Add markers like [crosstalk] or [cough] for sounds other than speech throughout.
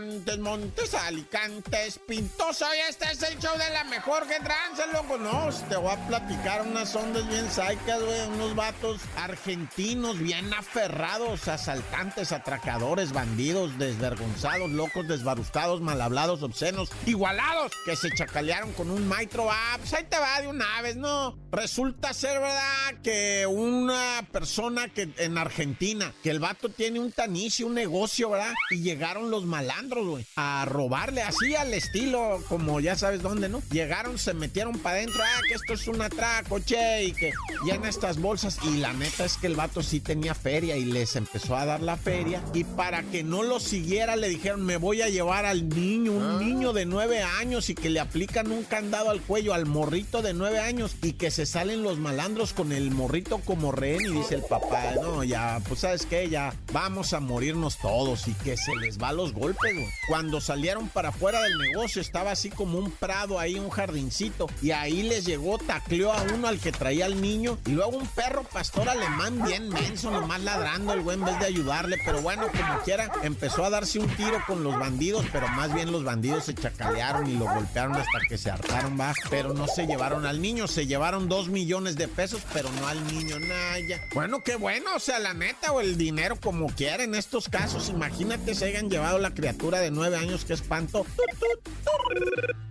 Ay, Montes, Montes, Alicantes, Pintoso, y este es el show de la mejor que trance, loco. No, te voy a platicar unas ondas bien saicas, güey, unos vatos argentinos bien aferrados, asaltantes, atracadores, bandidos, desvergonzados, locos, desbarustados, malhablados, obscenos, igualados, que se chacalearon con un maitro. Ah, pues ahí te va de una vez, ¿no? Resulta ser, ¿verdad? Que una persona que en Argentina, que el vato tiene un tanicio, un negocio, ¿verdad? Y llegaron los malandros, güey, a robarle así al estilo, como ya sabes dónde, ¿no? Llegaron, se metieron para adentro, ah, que esto es un atraco, che, y que llena estas bolsas. Y la neta es que el vato sí tenía feria y les empezó a dar la feria. Y para que no lo siguiera, le dijeron, me voy a llevar al niño, un niño de nueve años, y que le aplican un candado al cuello al morrito de nueve años, y que se salen los malandros con el morrito como rehén. Y dice el papá, no, ya, pues sabes qué, ya vamos a morirnos todos, y que se les va los golpes, Cuando salieron para afuera del negocio, estaba así como un prado ahí, un jardincito, y ahí les llegó, tacleó a uno al que traía al niño, y luego un perro pastor alemán bien menso, nomás ladrando el güey en vez de ayudarle, pero bueno, como quiera, empezó a darse un tiro con los bandidos, pero más bien los bandidos se chacalearon y lo golpearon hasta que se hartaron, va, pero no se llevaron al niño, se llevaron dos millones de pesos, pero no al niño, naya. Bueno, qué bueno, o sea, la neta, o el dinero como quiera en estos casos, imagínate se hayan llevado la criatura de nueve años, que espanto.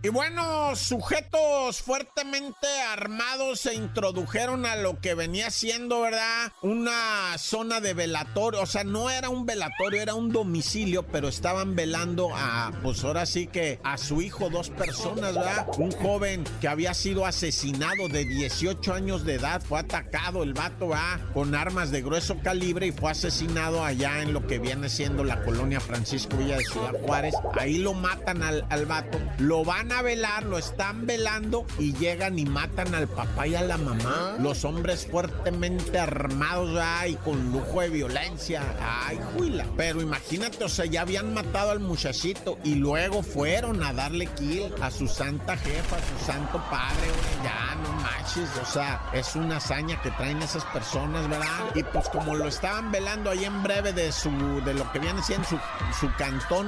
Y bueno, sujetos fuertemente armados se introdujeron a lo que venía siendo, ¿verdad? Una zona de velatorio, o sea, no era un velatorio, era un domicilio, pero estaban velando a, pues ahora sí que a su hijo, dos personas, ¿verdad? Un joven que había sido asesinado de 18 años de edad, fue atacado el vato, ¿verdad? Con armas de grueso calibre y fue asesinado allá en lo que viene siendo la colonia Francisco Villa de Ciudad Juárez. Ahí lo matan al, al vato, lo van a velar, lo están velando y llegan y matan al papá y a la mamá. Los hombres fuertemente armados, ay, con lujo de violencia. Ay, juila. Pero imagínate, o sea, ya habían matado al muchachito y luego fueron a darle kill a su santa jefa, a su santo padre, güey. Ya, no manches. O sea, es una hazaña que traen esas personas, ¿verdad? Y pues como lo estaban velando ahí en breve de su, de lo que viene siendo su, su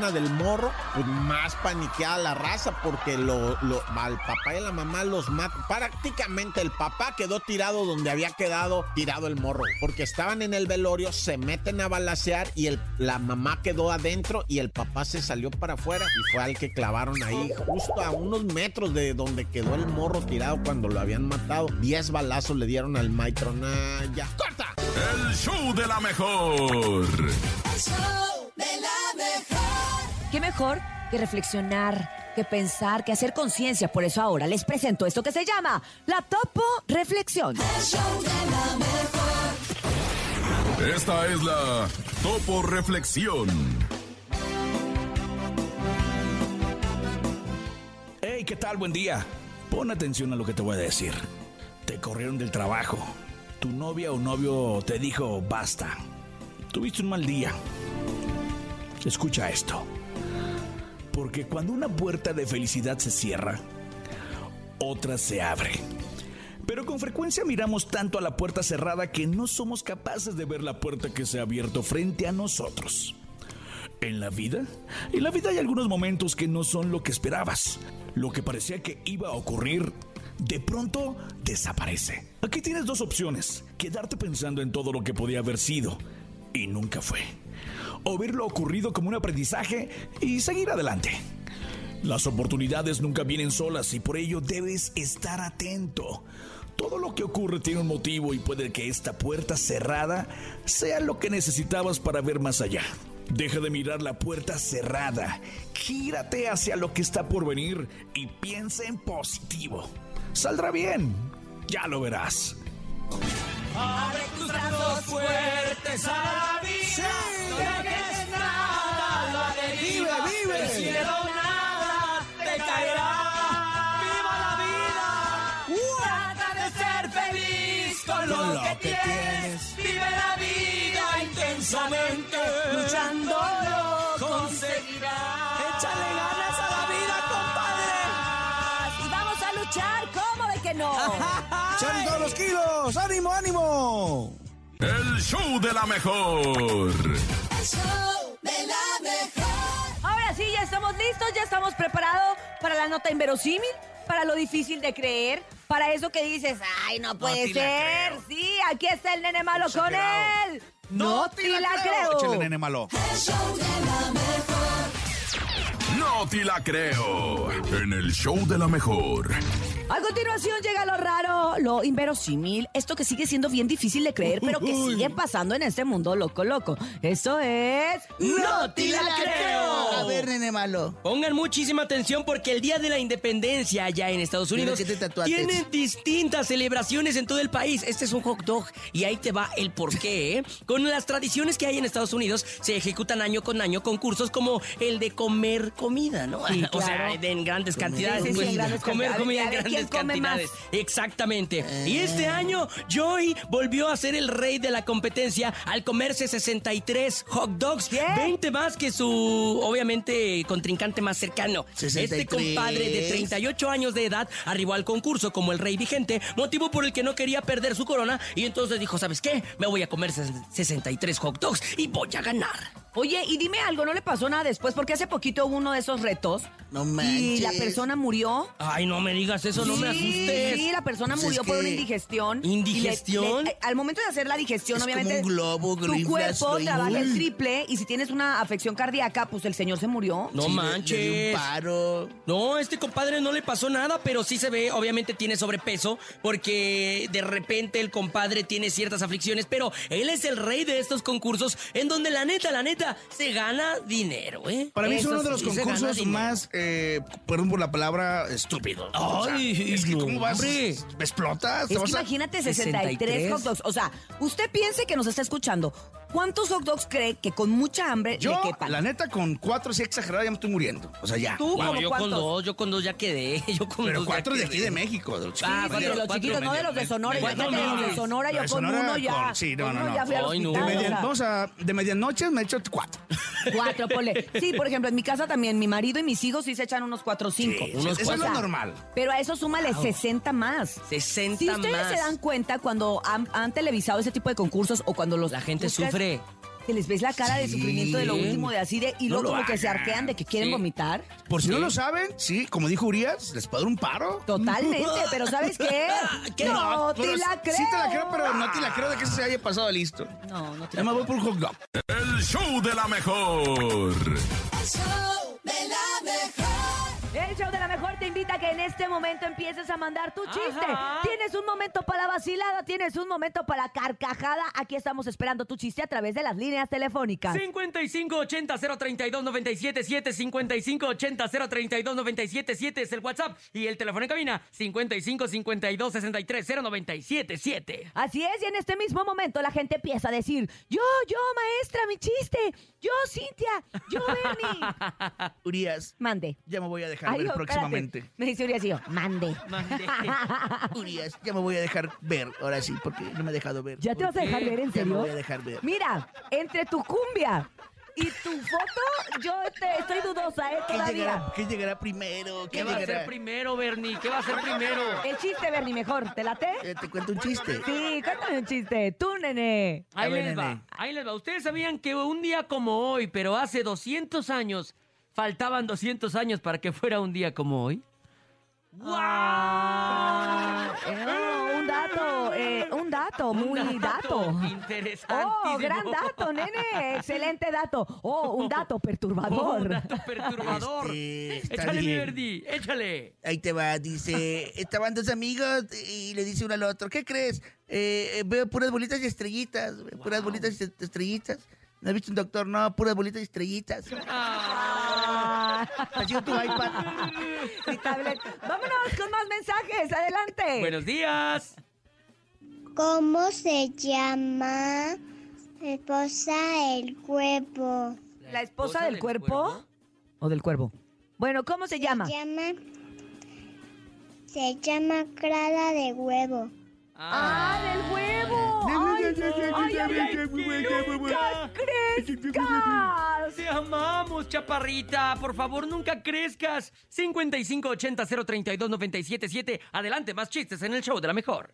del morro, pues más paniqueada la raza porque lo, lo, al papá y a la mamá los matan. Prácticamente el papá quedó tirado donde había quedado tirado el morro, porque estaban en el velorio, se meten a balasear y el, la mamá quedó adentro y el papá se salió para afuera y fue al que clavaron ahí, justo a unos metros de donde quedó el morro tirado cuando lo habían matado. Diez balazos le dieron al maestro Naya. ¡Corta! El show de la mejor. El show de la mejor. ¿Qué mejor que reflexionar, que pensar, que hacer conciencia? Por eso ahora les presento esto que se llama la Topo Reflexión. El show de la mejor. Esta es la Topo Reflexión. Hey, ¿qué tal? Buen día. Pon atención a lo que te voy a decir. Te corrieron del trabajo. Tu novia o novio te dijo basta. Tuviste un mal día. Escucha esto. Porque cuando una puerta de felicidad se cierra, otra se abre. Pero con frecuencia miramos tanto a la puerta cerrada que no somos capaces de ver la puerta que se ha abierto frente a nosotros. En la vida, en la vida hay algunos momentos que no son lo que esperabas. Lo que parecía que iba a ocurrir, de pronto desaparece. Aquí tienes dos opciones. Quedarte pensando en todo lo que podía haber sido y nunca fue. O ver lo ocurrido como un aprendizaje y seguir adelante. Las oportunidades nunca vienen solas y por ello debes estar atento. Todo lo que ocurre tiene un motivo y puede que esta puerta cerrada sea lo que necesitabas para ver más allá. Deja de mirar la puerta cerrada, gírate hacia lo que está por venir y piensa en positivo. Saldrá bien, ya lo verás. Abre tus brazos fuertes a la vida. No dejes nada, la deriva. Vive, vive. Del cielo nada te caerá. Viva la vida. Trata de ser feliz con lo, Con lo que, que tienes. Vive la vida intensamente. Luchando lo conseguirás. Échale ganas a la vida, Y vamos a luchar, ¿cómo de que no? [laughs] ¡Salen todos los kilos! ¡Ánimo, ánimo! El show de la mejor. El show de la mejor. Ahora sí, ya estamos listos, ya estamos preparados para la nota inverosímil, para lo difícil de creer, para eso que dices, ay, no puede ser. Sí, aquí está el nene malo con él. No, te la, creo. Échale, nene malo. El show de la mejor. No te la creo. En el show de la mejor. A continuación llega lo raro, lo inverosímil, esto que sigue siendo bien difícil de creer, pero que sigue pasando en este mundo loco, loco. Esto es... ¡No te la creo! A ver, nene malo. Pongan muchísima atención porque el Día de la Independencia allá en Estados Unidos que te tatuaste. tienen distintas celebraciones en todo el país. Este es un hot dog y ahí te va el porqué. ¿eh? Con las tradiciones que hay en Estados Unidos se ejecutan año con año concursos como el de comer comida, ¿no? Sí, [laughs] O sea, en grandes cantidades. Sí, sí, pues, en grandes comer cantidades. comida en cantidades. Exactamente. Y este año Joey volvió a ser el rey de la competencia al comerse 63 hot dogs. ¿Qué? 20 más que su, obviamente, contrincante más cercano. Este 63. compadre de 38 años de edad arribó al concurso como el rey vigente, motivo por el que no quería perder su corona y entonces dijo, ¿sabes qué? Me voy a comer ses- 63 hot dogs y voy a ganar. Oye, y dime algo, ¿no le pasó nada después? Porque hace poquito hubo uno de esos retos. No Y la manches. persona murió. Ay, no me digas eso, no me asustes. Sí, la persona Pues murió por una indigestión. ¿Indigestión? Le- le- al momento de hacer la digestión, Es como obviamente. un globo tu cuerpo trabaja el triple. Y si tienes una afección cardíaca, pues el señor se murió. No Sí, manches. le dio un paro. No, este compadre no le pasó nada, pero sí se ve, obviamente tiene sobrepeso, porque de repente el compadre tiene ciertas aflicciones, pero él es el rey de estos concursos en donde la neta, la neta, se gana dinero, ¿eh? Para mí es uno de los sí, concursos más, eh, perdón por la palabra, estúpidos. O sea, Ay, es que no, ¿cómo vas? hombre. ¿Explotas? ¿Te Es que vas a- imagínate 63, 63 hot dogs. O sea, usted piense que nos está escuchando. ¿Cuántos hot dogs cree que con mucha hambre Yo, le quepan? la neta, con cuatro, sí exagerado, ya me estoy muriendo. O sea, ya. ¿Tú No, como yo con dos, yo con dos ya quedé. [laughs] Yo con Pero dos cuatro de aquí de México. De los Ah, Sí, cuatro, de los cuatro, chiquitos, no de los de Sonora. medio- Imagínate de los de medio- Sonora, yo con Sonora, uno ya. con- sí, no, no, no. ya fui al no. hospital, o sea. de medianoche me he hecho cuatro. [laughs] Cuatro, ponle. Sí, por ejemplo, en mi casa también, mi marido y mis hijos sí se echan unos cuatro o cinco. Sí, Unos eso es lo cuatro. normal. Pero a eso súmale 60 más. 60 Si ustedes más. se dan cuenta cuando han, han televisado ese tipo de concursos o cuando los La gente buscas, sufre. que les ves la cara de Sí. sufrimiento de lo último, de así de, y No luego lo como que se hagan. arquean de que quieren Sí. vomitar. Por si no lo saben, sí, como dijo Urias, les puedo dar un paro. Totalmente, pero ¿sabes qué? [laughs] ¿Qué? No, te la creo. Sí te la creo, pero no te la creo de que eso se haya pasado listo. No, no te Ya me voy por un hot dog. El show de la mejor. El show de la mejor. El show de la mejor te invita a que en este momento empieces a mandar tu chiste. Tienes un momento para la vacilada, tienes un momento para la carcajada. Aquí estamos esperando tu chiste a través de las líneas telefónicas. 5580-032-977, 5580-032-977 es el WhatsApp y el teléfono en cabina 5552-630977. Así es, y en este mismo momento la gente empieza a decir, yo, yo, maestra, mi chiste, yo, Cintia, yo, Bernie. [laughs] Urias, Mande. ya me voy a dejar Ay, ver no, espérate. próximamente. Me dice Urias y yo, mande. [laughs] Urias, ya me voy a dejar ver, ahora sí, porque no me he dejado ver. ¿Ya te vas a dejar ver, en Ya me serio? voy a dejar ver. Mira, entre tu cumbia y tu foto, yo te- estoy dudosa, ¿eh? ¿Qué Todavía. llegará, qué llegará primero? ¿Qué, ¿Qué va a llegará? ser primero, Bernie? ¿Qué va a ser primero? El chiste, Bernie, mejor. ¿Te late? Eh, ¿Te cuento un chiste? Sí, cuéntame un chiste. Tú, nene. Ahí A ver, les va, nene. ahí les va. Ustedes sabían que un día como hoy, pero hace 200 años, faltaban 200 años para que fuera un día como hoy. Ah, eh, un dato, eh, un dato, muy Un dato. Interesantísimo. Oh, gran dato, nene. Excelente dato. Oh, un dato perturbador. Oh, un dato perturbador. Este, échale, mi bien. Verdi, échale. Ahí te va, dice, estaban dos amigos y le dice uno al otro, ¿qué crees? Eh, eh, veo puras bolitas y estrellitas, veo puras bolitas y estrellitas. ¿No has visto un doctor? No, puras bolitas y estrellitas. Ah, Así tu iPad. mi tablet. Vámonos con más mensajes. Adelante. Buenos días. ¿Cómo se llama esposa el cuerpo? ¿La esposa del cuerpo? ¿O del cuervo? Bueno, ¿cómo se llama? Se llama. Se llama clara de huevo. ¡Ah, del huevo! ¡Ay, crezcas. Te amamos, chaparrita. Por favor, nunca crezcas. 5580-032-977. Adelante, más chistes en el show de la mejor.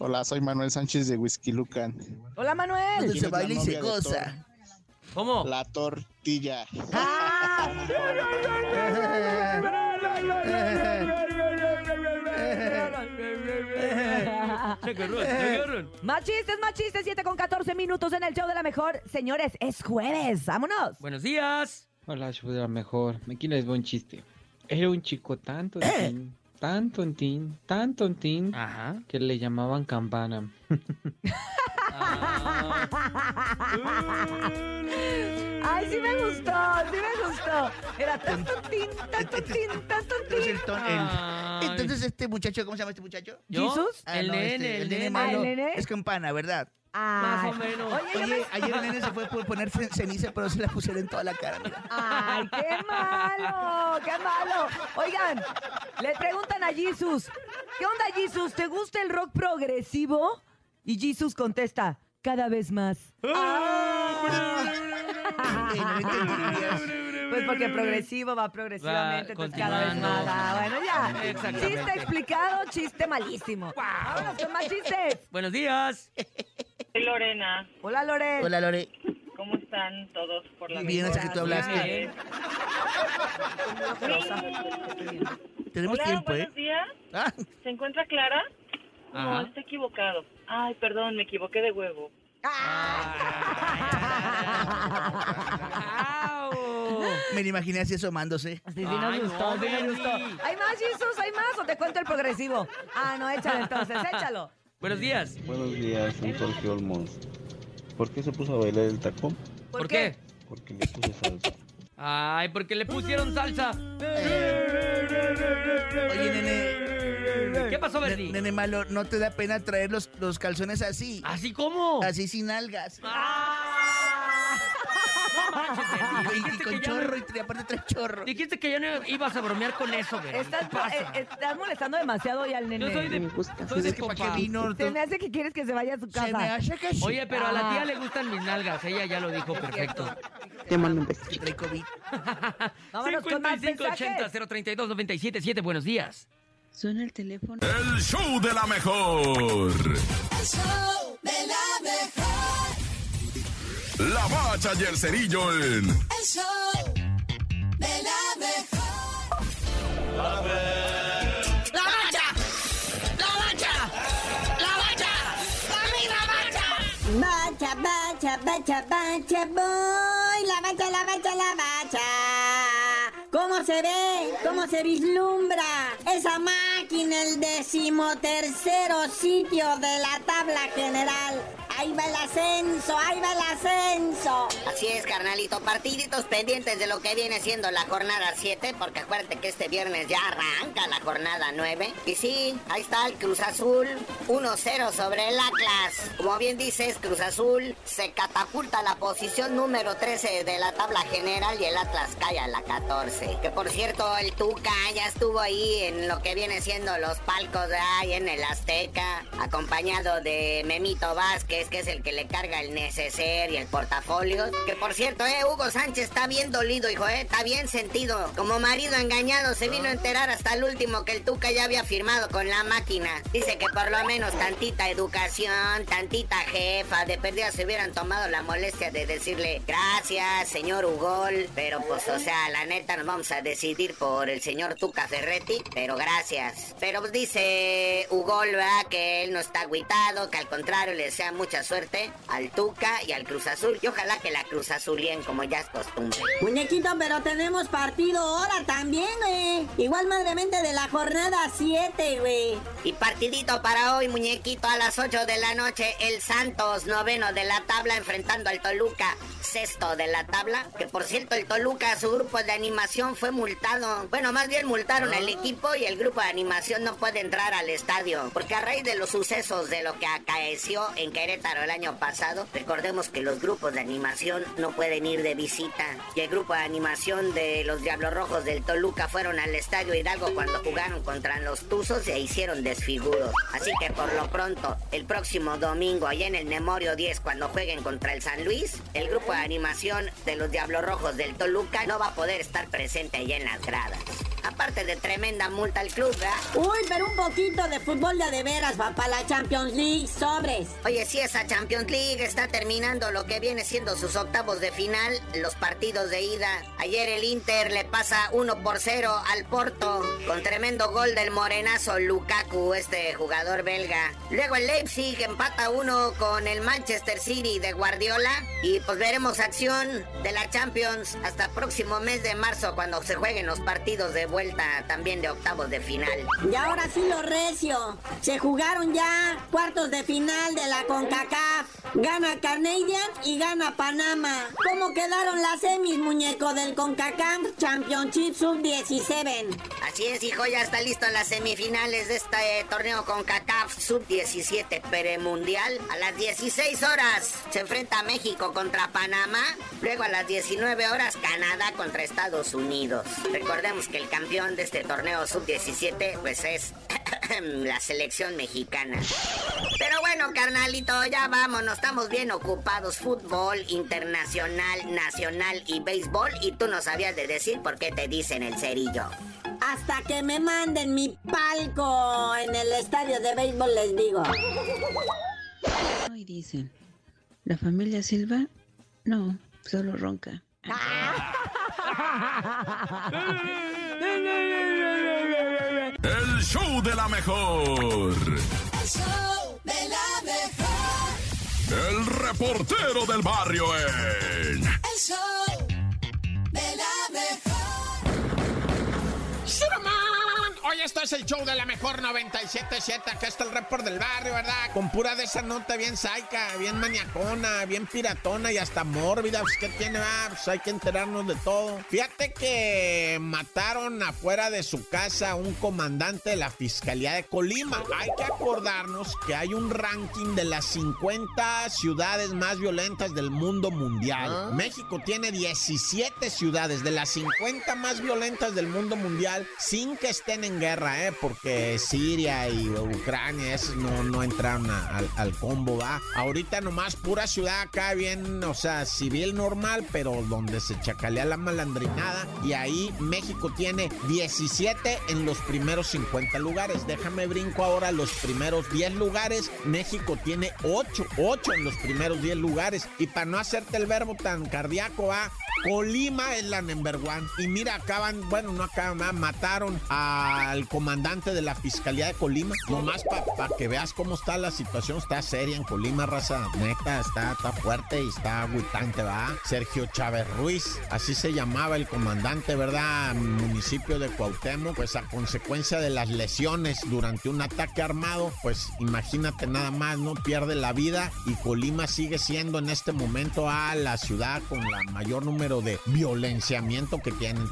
Hola, soy Manuel Sánchez de Whisky Lucan. Hola, Manuel. Se baila y se goza. ¿Cómo? La tortilla. Ah, [laughs] Más chistes, más chistes, 7 con 14 minutos en el show de la mejor. Señores, es jueves, vámonos. Buenos días. Hola, show de la mejor. Aquí les voy un chiste. Era un chico tan tontín, [clears throat] tan tontín, tan tontín, Ajá. que le llamaban campana. [laughs] Ay, sí me gustó, sí me gustó. Era tan tontín, tan tontín, tan Entonces, tontín. el el- entonces este muchacho, ¿cómo se llama este muchacho? ¿Yo? ¿Jesús? Ah, El no, nene, este, el nene. malo. Ah, ¿el nene? Es campana, ¿verdad? Ay. Más o menos. Oye, yo Oye, me- ayer el nene se fue por poner ce- ceniza, pero se la pusieron en toda la cara, mira. Ay, qué malo, qué malo. Oigan, le preguntan a Jesus, ¿qué onda Jesus? ¿Te gusta el rock progresivo? Y Jesus contesta, cada vez más. Entenderías. Pues porque progresivo va progresivamente, Va entonces cada vez más. Ah, bueno, ya. Chiste explicado, chiste malísimo. Vámonos con más chistes. Buenos días. Lorena. Hola, Lore. Hola, Lore. ¿Cómo están todos por la Bien, hasta que tú hablaste. Tenemos Hola, tiempo, ¿eh? buenos días. Ah, ¿Se encuentra Clara? No, Ajá. está equivocado. Ay, perdón, me equivoqué de huevo. Au. me lo imaginé así asomándose. Sí, sí nos Ay, gustó, no, sí nos gustó. ¿Hay más, Jesus? ¿Hay más? ¿O te cuento el progresivo? Ah, no, échalo entonces, échalo. Buenos días. Buenos días, soy Jorge Olmos. ¿Por qué se puso a bailar el tacón? ¿Por, qué? Porque le puse salsa. Ay, porque le pusieron salsa. Oye, nene. ¿Qué pasó, Verdi? Nene malo, ¿no te da pena traer los, los calzones así? ¿Así cómo? Así sin algas. Ah. Manches, Verdi. Y, y Dijiste con que ya no- chorro, y aparte trae chorro. Dijiste que ya no ibas a bromear con eso, Verdi. Estás, eh, estás molestando demasiado hoy al nene. Yo soy de, Me gusta. soy de es que para qué compa. vino. Se me hace que quieres que se vaya a su Se me casa. hace que sí. Oye, pero a la Ah. tía le gustan mis nalgas. Ella ya lo dijo perfecto. Te mando un beso. Que trae COVID. [laughs] Vámonos con más 5580 mensajes. 032 977 Buenos días. Suena el teléfono. El show de la mejor. El show de la mejor. La bacha y el cerillo en El show de la mejor. ¡La bacha! ¡La bacha! ¡La bacha! ¡Dame la bacha! Bacha, bacha, bacha, bacha, voy. La bacha, la bacha, la bacha. ¿Cómo se ve? ¿Cómo se vislumbra? Esa máquina, el decimotercero sitio de la tabla general. Ahí va el ascenso, ahí va el ascenso. Así es, carnalito. Partiditos pendientes de lo que viene siendo la jornada 7, porque acuérdate que este viernes ya arranca la jornada 9. Y sí, ahí está el Cruz Azul, 1-0 sobre el Atlas. Como bien dices, Cruz Azul se catapulta a la posición número 13 de la tabla general y el Atlas cae a la 14. Que por cierto, el Tuca ya estuvo ahí en lo que viene siendo los palcos de ahí en el Azteca, acompañado de Memito Vázquez, que es el que le carga el neceser y el portafolio. Que por cierto, eh, Hugo Sánchez está bien dolido, hijo, eh, está bien sentido. Como marido engañado, se vino a enterar hasta el último que el Tuca ya había firmado con la máquina. Dice que por lo menos tantita educación, tantita jefa, de perdida se hubieran tomado la molestia de decirle gracias, señor Ugol. Pero pues, o sea, la neta nos vamos a decidir por el señor Tuca Ferretti, pero gracias. Pero pues, dice Ugol, ¿verdad? Que él no está agüitado, que al contrario le desea mucha suerte al Tuca y al Cruz Azul. Y ojalá que la Cruz Azulien, como ya es costumbre. Muñequito, pero tenemos partido ahora también, güey. Igual madremente de la jornada 7, güey. Y partidito para hoy, muñequito, a las 8 de la noche, el Santos, noveno de la tabla, enfrentando al Toluca, sexto de la tabla. Que por cierto, el Toluca, su grupo de animación fue multado. Bueno, más bien multaron el equipo y el grupo de animación no puede entrar al estadio. Porque a raíz de los sucesos de lo que acaeció en Querétaro el año pasado, recordemos que los grupos de animación no pueden ir de visita. Y el grupo de animación de los Diablos Rojos del Toluca fueron al estadio Hidalgo cuando jugaron contra los Tuzos e hicieron desfiguro. Así que por lo pronto, el próximo domingo, allá en el Memorio 10, cuando jueguen contra el San Luis, el grupo de animación de los Diablos Rojos del Toluca no va a poder estar presente allá en las gradas. Aparte de tremenda multa al club, ¿verdad? Uy, pero un poquito de fútbol de de veras, va para la Champions League, sobres. Oye, si esa Champions League está terminando lo que viene siendo sus octavos de final, los partidos de ida. Ayer el Inter le pasa 1 por 0 al Porto con tremendo gol del morenazo Lukaku, este jugador belga. Luego el Leipzig empata 1 con el Manchester City de Guardiola y pues veremos acción de la Champions hasta próximo mes de marzo cuando se jueguen los partidos de vuelta también de octavos de final. Y ahora sí lo recio. Se jugaron ya cuartos de final de la CONCACAF. Gana Canadian y gana Panamá. ¿Cómo quedaron las semis, muñeco del CONCACAF Championship Sub-17? Así es, hijo, ya está listo las semifinales de este eh, torneo CONCACAF Sub-17 Peremundial. A las 16 horas se enfrenta México contra Panamá. Luego a las 19 horas Canadá contra Estados Unidos. Recordemos que el campeón de este torneo sub-17 pues es [coughs] la selección mexicana. Pero bueno, carnalito, ya vámonos, estamos bien ocupados. Fútbol internacional, nacional y béisbol. Y tú no sabías de decir por qué te dicen el cerillo. Hasta que me manden mi palco en el estadio de béisbol, les digo. Hoy dicen, ¿la familia Silva? No, solo ronca. [laughs] El show de la mejor. El show de la mejor. El reportero del barrio en. El show de la mejor. Hoy esto es el show de la mejor 97.7. Acá está el report del barrio, ¿verdad? Con pura de esa nota bien saica, bien maniacona, bien piratona y hasta mórbida. Pues, ¿qué tiene? Ah, pues hay que enterarnos de todo. Fíjate que mataron afuera de su casa a un comandante de la Fiscalía de Colima. Hay que acordarnos que hay un ranking de las 50 ciudades más violentas del mundo mundial. México tiene 17 ciudades de las 50 más violentas del mundo mundial sin que estén en guerra, ¿eh? Porque Siria y Ucrania, esos no, no entraron al, combo, ¿va? Ahorita nomás pura ciudad acá, bien, o sea, civil normal, pero donde se chacalea la malandrinada. Y ahí México tiene 17 en los primeros 50 lugares. Déjame brinco ahora los primeros 10 lugares. México tiene 8, 8 en los primeros 10 lugares. Y para no hacerte el verbo tan cardíaco, va. Colima es la number one. Y mira, acaban, bueno, no acaban, ¿verdad? mataron al comandante de la Fiscalía de Colima. Nomás para que veas cómo está la situación. Está seria en Colima, raza. Neta, está, está fuerte y está agüitante, ¿verdad? Sergio Chávez Ruiz, así se llamaba el comandante, ¿verdad? Municipio de Cuauhtémoc. Pues a consecuencia de las lesiones durante un ataque armado, pues imagínate nada más, ¿no? Pierde la vida y Colima sigue siendo en este momento a la ciudad con la mayor número de violenciamiento que tienen.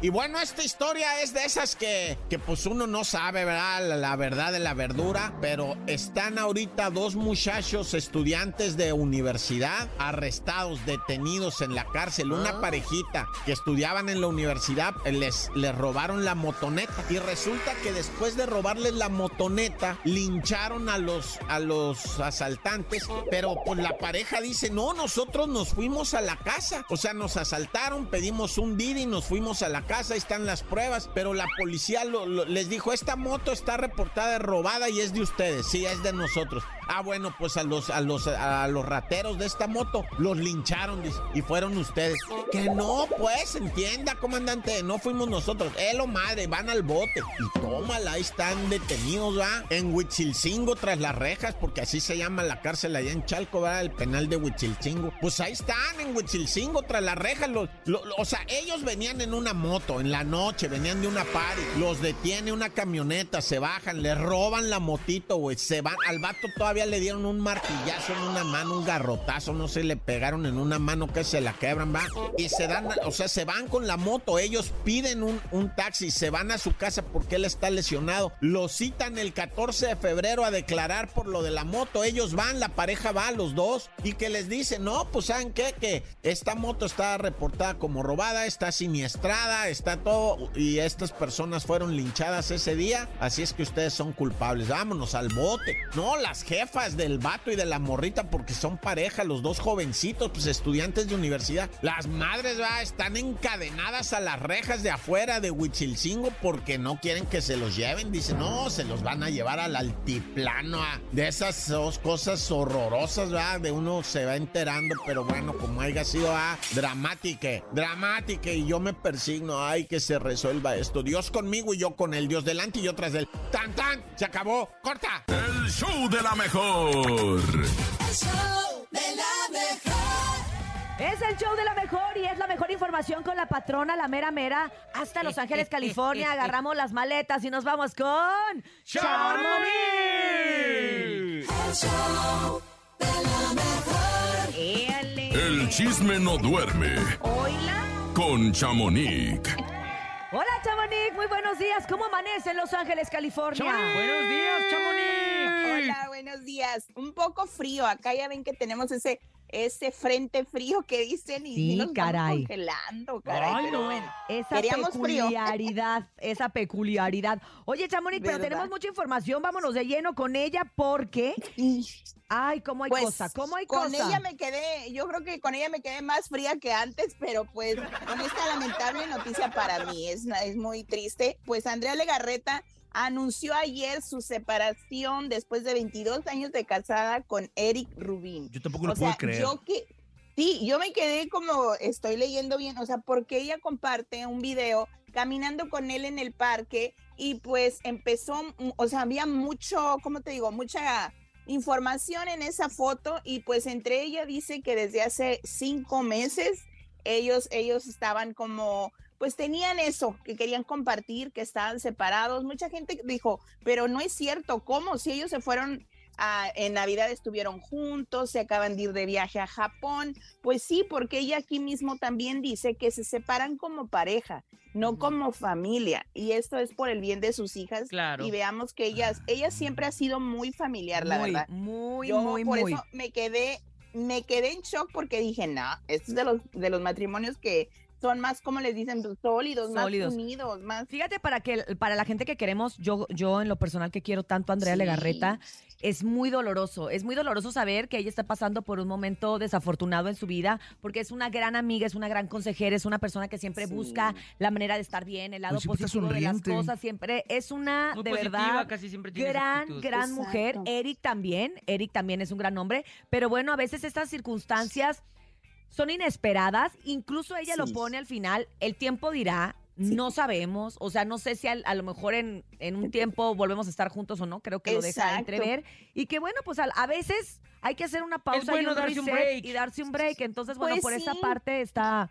Y bueno, esta historia es de esas que, que pues uno no sabe, ¿verdad? La, la verdad de la verdura, pero están ahorita dos muchachos estudiantes de universidad arrestados, detenidos en la cárcel, una parejita que estudiaban en la universidad, les, les robaron la motoneta. Y resulta que después de robarles la motoneta, lincharon a los, a los asaltantes, pero pues la pareja dice, no, nosotros nos fuimos a la casa, o sea, nos asaltaron, pedimos un Didi, nos fuimos a la casa, ahí están las pruebas, pero la policía les dijo, esta moto está reportada robada y es de ustedes, sí, es de nosotros. Ah, bueno, pues a los, a los, a los rateros de esta moto los lincharon y fueron ustedes. Que no, pues, entienda, comandante, no fuimos nosotros. Eh, lo madre, van al bote. Y tómala, ahí están detenidos, ¿va? En Huichilcingo, tras las rejas, porque así se llama la cárcel allá en Chalco, ¿va? El penal de Huichilcingo. Pues ahí están, en Huichilcingo, tras las rejas. Los, lo- lo- o sea, ellos venían en una moto, en la noche, venían de una party. Los detiene una camioneta, se bajan, le roban la motito, güey. Se van, al vato todavía le dieron un martillazo en una mano, un garrotazo, no sé, le pegaron en una mano que se la quebran, va. Y se dan, o sea, se van con la moto, ellos piden un, un taxi, se van a su casa porque él está lesionado. Lo citan el 14 de febrero a declarar por lo de la moto. Ellos van, la pareja va, los dos, y que les dicen, no, pues ¿saben qué? Que esta moto está reportada como robada, está siniestrada, está todo, y estas personas fueron linchadas ese día, así es que ustedes son culpables. Vámonos al bote. No, las jefas del vato y de la morrita, porque son pareja, los dos jovencitos, pues estudiantes de universidad. Las madres, va, están encadenadas a las rejas de afuera de Huichilcingo porque no quieren que se los lleven. Dicen, no, se los van a llevar al altiplano, a- de esas dos cosas horrorosas, ¿verdad? De uno se va enterando, pero bueno, como haya sido ah, dramática, dramática, y yo me persigno, ay, que se resuelva esto. Dios conmigo y yo con él, Dios delante y yo tras él. ¡Tan, tan! ¡Se acabó! ¡Corta! El show de la mejor. El show de la mejor. Es el show de la mejor y es la mejor información con la patrona, la mera mera, hasta Los Ángeles, California. Agarramos las maletas y nos vamos con... El show de la mejor. El chisme no duerme Hola. Con Chamonix. Hola, Chamonix. Muy buenos días. ¿Cómo amanece en Los Ángeles, California? Buenos días, Chamonix. Hola, buenos días. Un poco frío. Acá ya ven que tenemos ese ese frente frío que dicen y Sí, nos caray. congelando, caray. Ay, pero no. bueno, Esa queríamos frío. peculiaridad, [laughs] esa peculiaridad. Oye, Chamonix, pero tenemos mucha información. Vámonos de lleno con ella porque... Ay, cómo hay Pues, cosa, cómo hay con cosa. ella me quedé, yo creo que con ella me quedé más fría que antes, pero pues con esta lamentable noticia para mí es, es muy triste. Pues Andrea Legarreta anunció ayer su separación después de 22 años de casada con Eric Rubin. Yo tampoco o lo puedo sea, creer. yo que sí, yo me quedé como estoy leyendo bien, o sea, porque ella comparte un video caminando con él en el parque y pues empezó, o sea, había mucho, ¿cómo te digo? Mucha información en esa foto y pues entre ella dice que desde hace cinco meses ellos, ellos estaban como, pues tenían eso, que querían compartir, que estaban separados. Mucha gente dijo, pero no es cierto, ¿cómo? Si ellos se fueron a- en Navidad estuvieron juntos, se acaban de ir de viaje a Japón. Pues sí, porque ella aquí mismo también dice que se separan como pareja, no como familia. Y esto es por el bien de sus hijas. Claro. Y veamos que ellas, ella siempre ha sido muy familiar, la muy, verdad. muy, Yo muy, por muy. eso me quedé, me quedé en shock porque dije, no, estos es de los, de los matrimonios que son más, como les dicen, Pues, sólidos, Sólidos. más unidos, más. Fíjate, para que para la gente que queremos, yo, yo en lo personal que quiero tanto a Andrea Sí. Legarreta, es muy doloroso. Es muy doloroso saber que ella está pasando por un momento desafortunado en su vida, porque es una gran amiga, es una gran consejera, es una persona que siempre Sí. busca la manera de estar bien, el lado Pues positivo de las cosas, siempre es una Muy de positiva, verdad casi siempre tiene gran, actitud. gran Exacto. mujer. Eric también, Eric también es un gran hombre, pero bueno, a veces estas circunstancias son inesperadas, incluso ella lo pone al final, el tiempo dirá, no sabemos, o sea, no sé si al- a, lo mejor en, en un tiempo volvemos a estar juntos o no, creo que lo deja entrever, y que bueno, pues a, a veces hay que hacer una pausa bueno y un darse un reset break. y darse un break, entonces bueno, Pues por esa sí. parte está...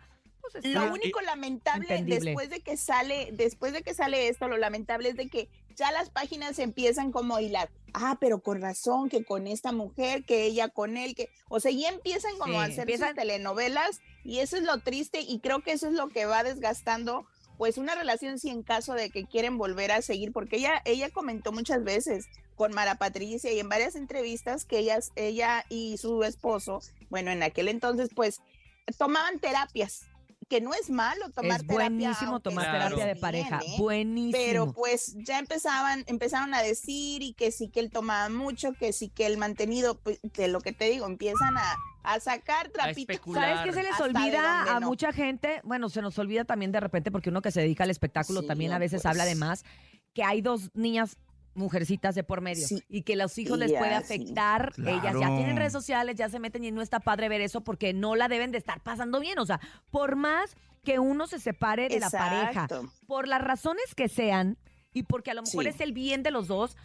pues, Lo único lamentable entendible. después de que sale, después de que sale esto, lo lamentable es de que ya las páginas empiezan como a hilar. Ah, pero con razón, que con esta mujer, que ella con él, que, o sea, ya empiezan como Sí, a hacer empiezan- telenovelas y eso es lo triste y creo que eso es lo que va desgastando pues una relación si en caso de que quieren volver a seguir, porque ella, ella comentó muchas veces con Mara Patricia y en varias entrevistas que ellas, ella y su esposo, bueno, en aquel entonces pues tomaban terapias, que no es malo tomar es terapia. buenísimo aunque tomar Claro. terapia de pareja, bien, ¿eh? buenísimo. Pero pues ya empezaban, empezaron a decir y que sí que él tomaba mucho, que sí que el mantenido, pues, de lo que te digo, empiezan a, a sacar trapitos. ¿Sabes qué se les olvida a no. mucha gente? Bueno, se nos olvida también de repente porque uno que se dedica al espectáculo Sí, también a veces pues. habla de más, que hay dos niñas mujercitas de por medio Sí. y que los hijos les Ya, puede sí. afectar. Ellas ya tienen redes sociales, ya se meten y no está padre ver eso porque no la deben de estar pasando bien. O sea, por más que uno se separe de la pareja, por las razones que sean y porque a lo mejor Sí. es el bien de los dos,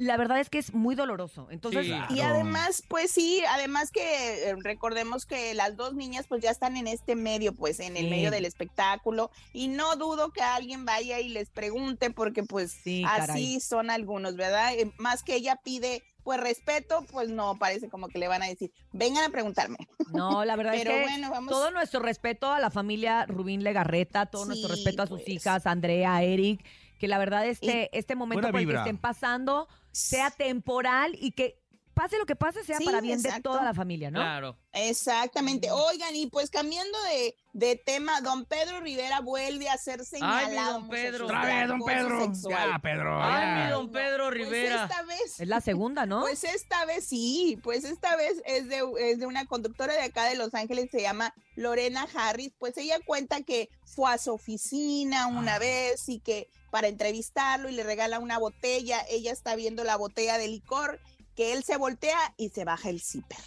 la verdad es que es muy doloroso. Entonces, Sí. Y además, pues sí, además que eh, recordemos que las dos niñas pues ya están en este medio, pues en el Sí. medio del espectáculo y no dudo que alguien vaya y les pregunte porque pues Sí, así caray. son algunos, ¿verdad? Eh, Más que ella pide pues respeto, pues no, parece como que le van a decir, vengan a preguntarme. No, la verdad [laughs] Pero es que bueno, vamos- todo nuestro respeto a la familia Rubín Legarreta, todo nuestro respeto a sus pues. hijas, Andrea, Eric, que la verdad este, este momento por el que estén pasando sea temporal y que pase lo que pase sea Sí, para bien de toda la familia, ¿no? Claro. Exactamente. Oigan, y pues cambiando de, de tema, don Pedro Rivera vuelve a ser señalado. don Pedro. Otra vez, don Pedro. sexual. Ya, Pedro. Ay, ya. mi don Pedro Pues Rivera. esta vez. Es la segunda, ¿no? Pues esta vez sí, pues esta vez es de, es de una conductora de acá de Los Ángeles, se llama Lorena Harris, pues ella cuenta que fue a su oficina una vez y que para entrevistarlo y le regala una botella, ella está viendo la botella de licor, que él se voltea y se baja el zipper.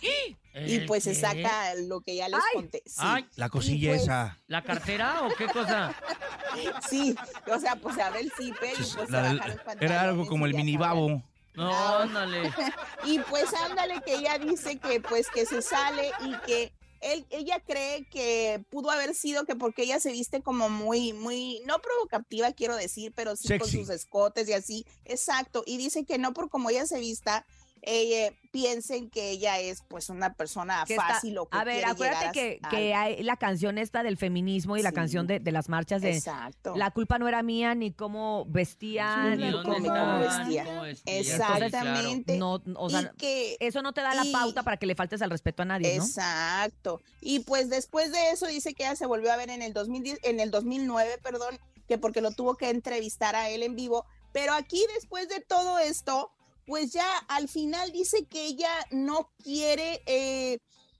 Y ¿El pues se saca lo que ya les Ay. conté. Sí. Ay, La cosilla pues- esa. ¿la cartera o qué cosa? [laughs] Sí, o sea, pues se abre el zipper y pues se baja los era algo como el ya mini sabrán. babo. No, ándale. [laughs] Y pues ándale que ella dice que pues que se sale y que él, ella cree que pudo haber sido que porque ella se viste como muy, muy, no provocativa quiero decir, pero sí con sus escotes y así, exacto. Y dice que no por como ella se vista, eh, piensen que ella es pues una persona Que está- fácil o que a ver, acuérdate que, a que hay la canción esta del feminismo y la canción de, de las marchas de Exacto. la culpa no era mía ni cómo vestían Sí, ni cómo estaban, vestían. cómo vestían. Exactamente. No, o sea, y que eso no te da la y- pauta para que le faltes al respeto a nadie, ¿no? Exacto. Y pues después de eso dice que ella se volvió a ver en el 2010, en el 2009, perdón, que porque lo tuvo que entrevistar a él en vivo, pero aquí después de todo esto, pues ya al final dice que ella no quiere eh.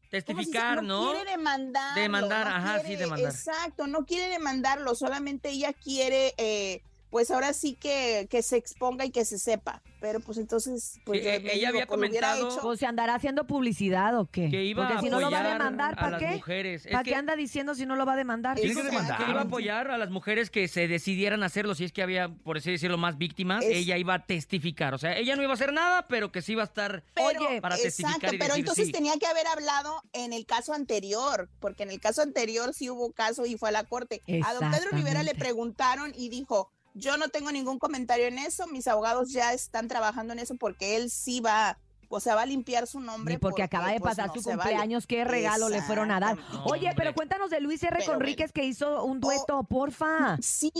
Testificar, ¿no? quiere demandar. Demandar, ajá, sí, demandar. Exacto, no quiere demandarlo, solamente ella quiere, eh, pues ahora sí que, que se exponga y que se sepa. Pero pues entonces, pues eh, le ella había pues, comentado- hecho. O se andará haciendo publicidad o qué? Que iba Porque a si no lo va a demandar, a ¿para las qué? mujeres. Es ¿Para qué que- anda diciendo si no lo va a demandar? Que Exacto. demandar. que iba a apoyar a las mujeres que se decidieran hacerlo, si es que había, por así decirlo, más víctimas, Es- ella iba a testificar. O sea, ella no iba a hacer nada, pero que sí iba a estar Pero, Oye, para testificar exacto, pero decir entonces sí. tenía que haber hablado en el caso anterior, porque en el caso anterior sí hubo caso y fue a la corte. A don Pedro Rivera le preguntaron y dijo, yo no tengo ningún comentario en eso, mis abogados ya están trabajando en eso porque él sí va, o sea, va a limpiar su nombre. Y porque acaba de pues, pasar no su vale. cumpleaños, qué regalo le fueron a dar. Oye, pero cuéntanos de Luis R. Pero Conríquez que hizo un dueto, porfa. Sí,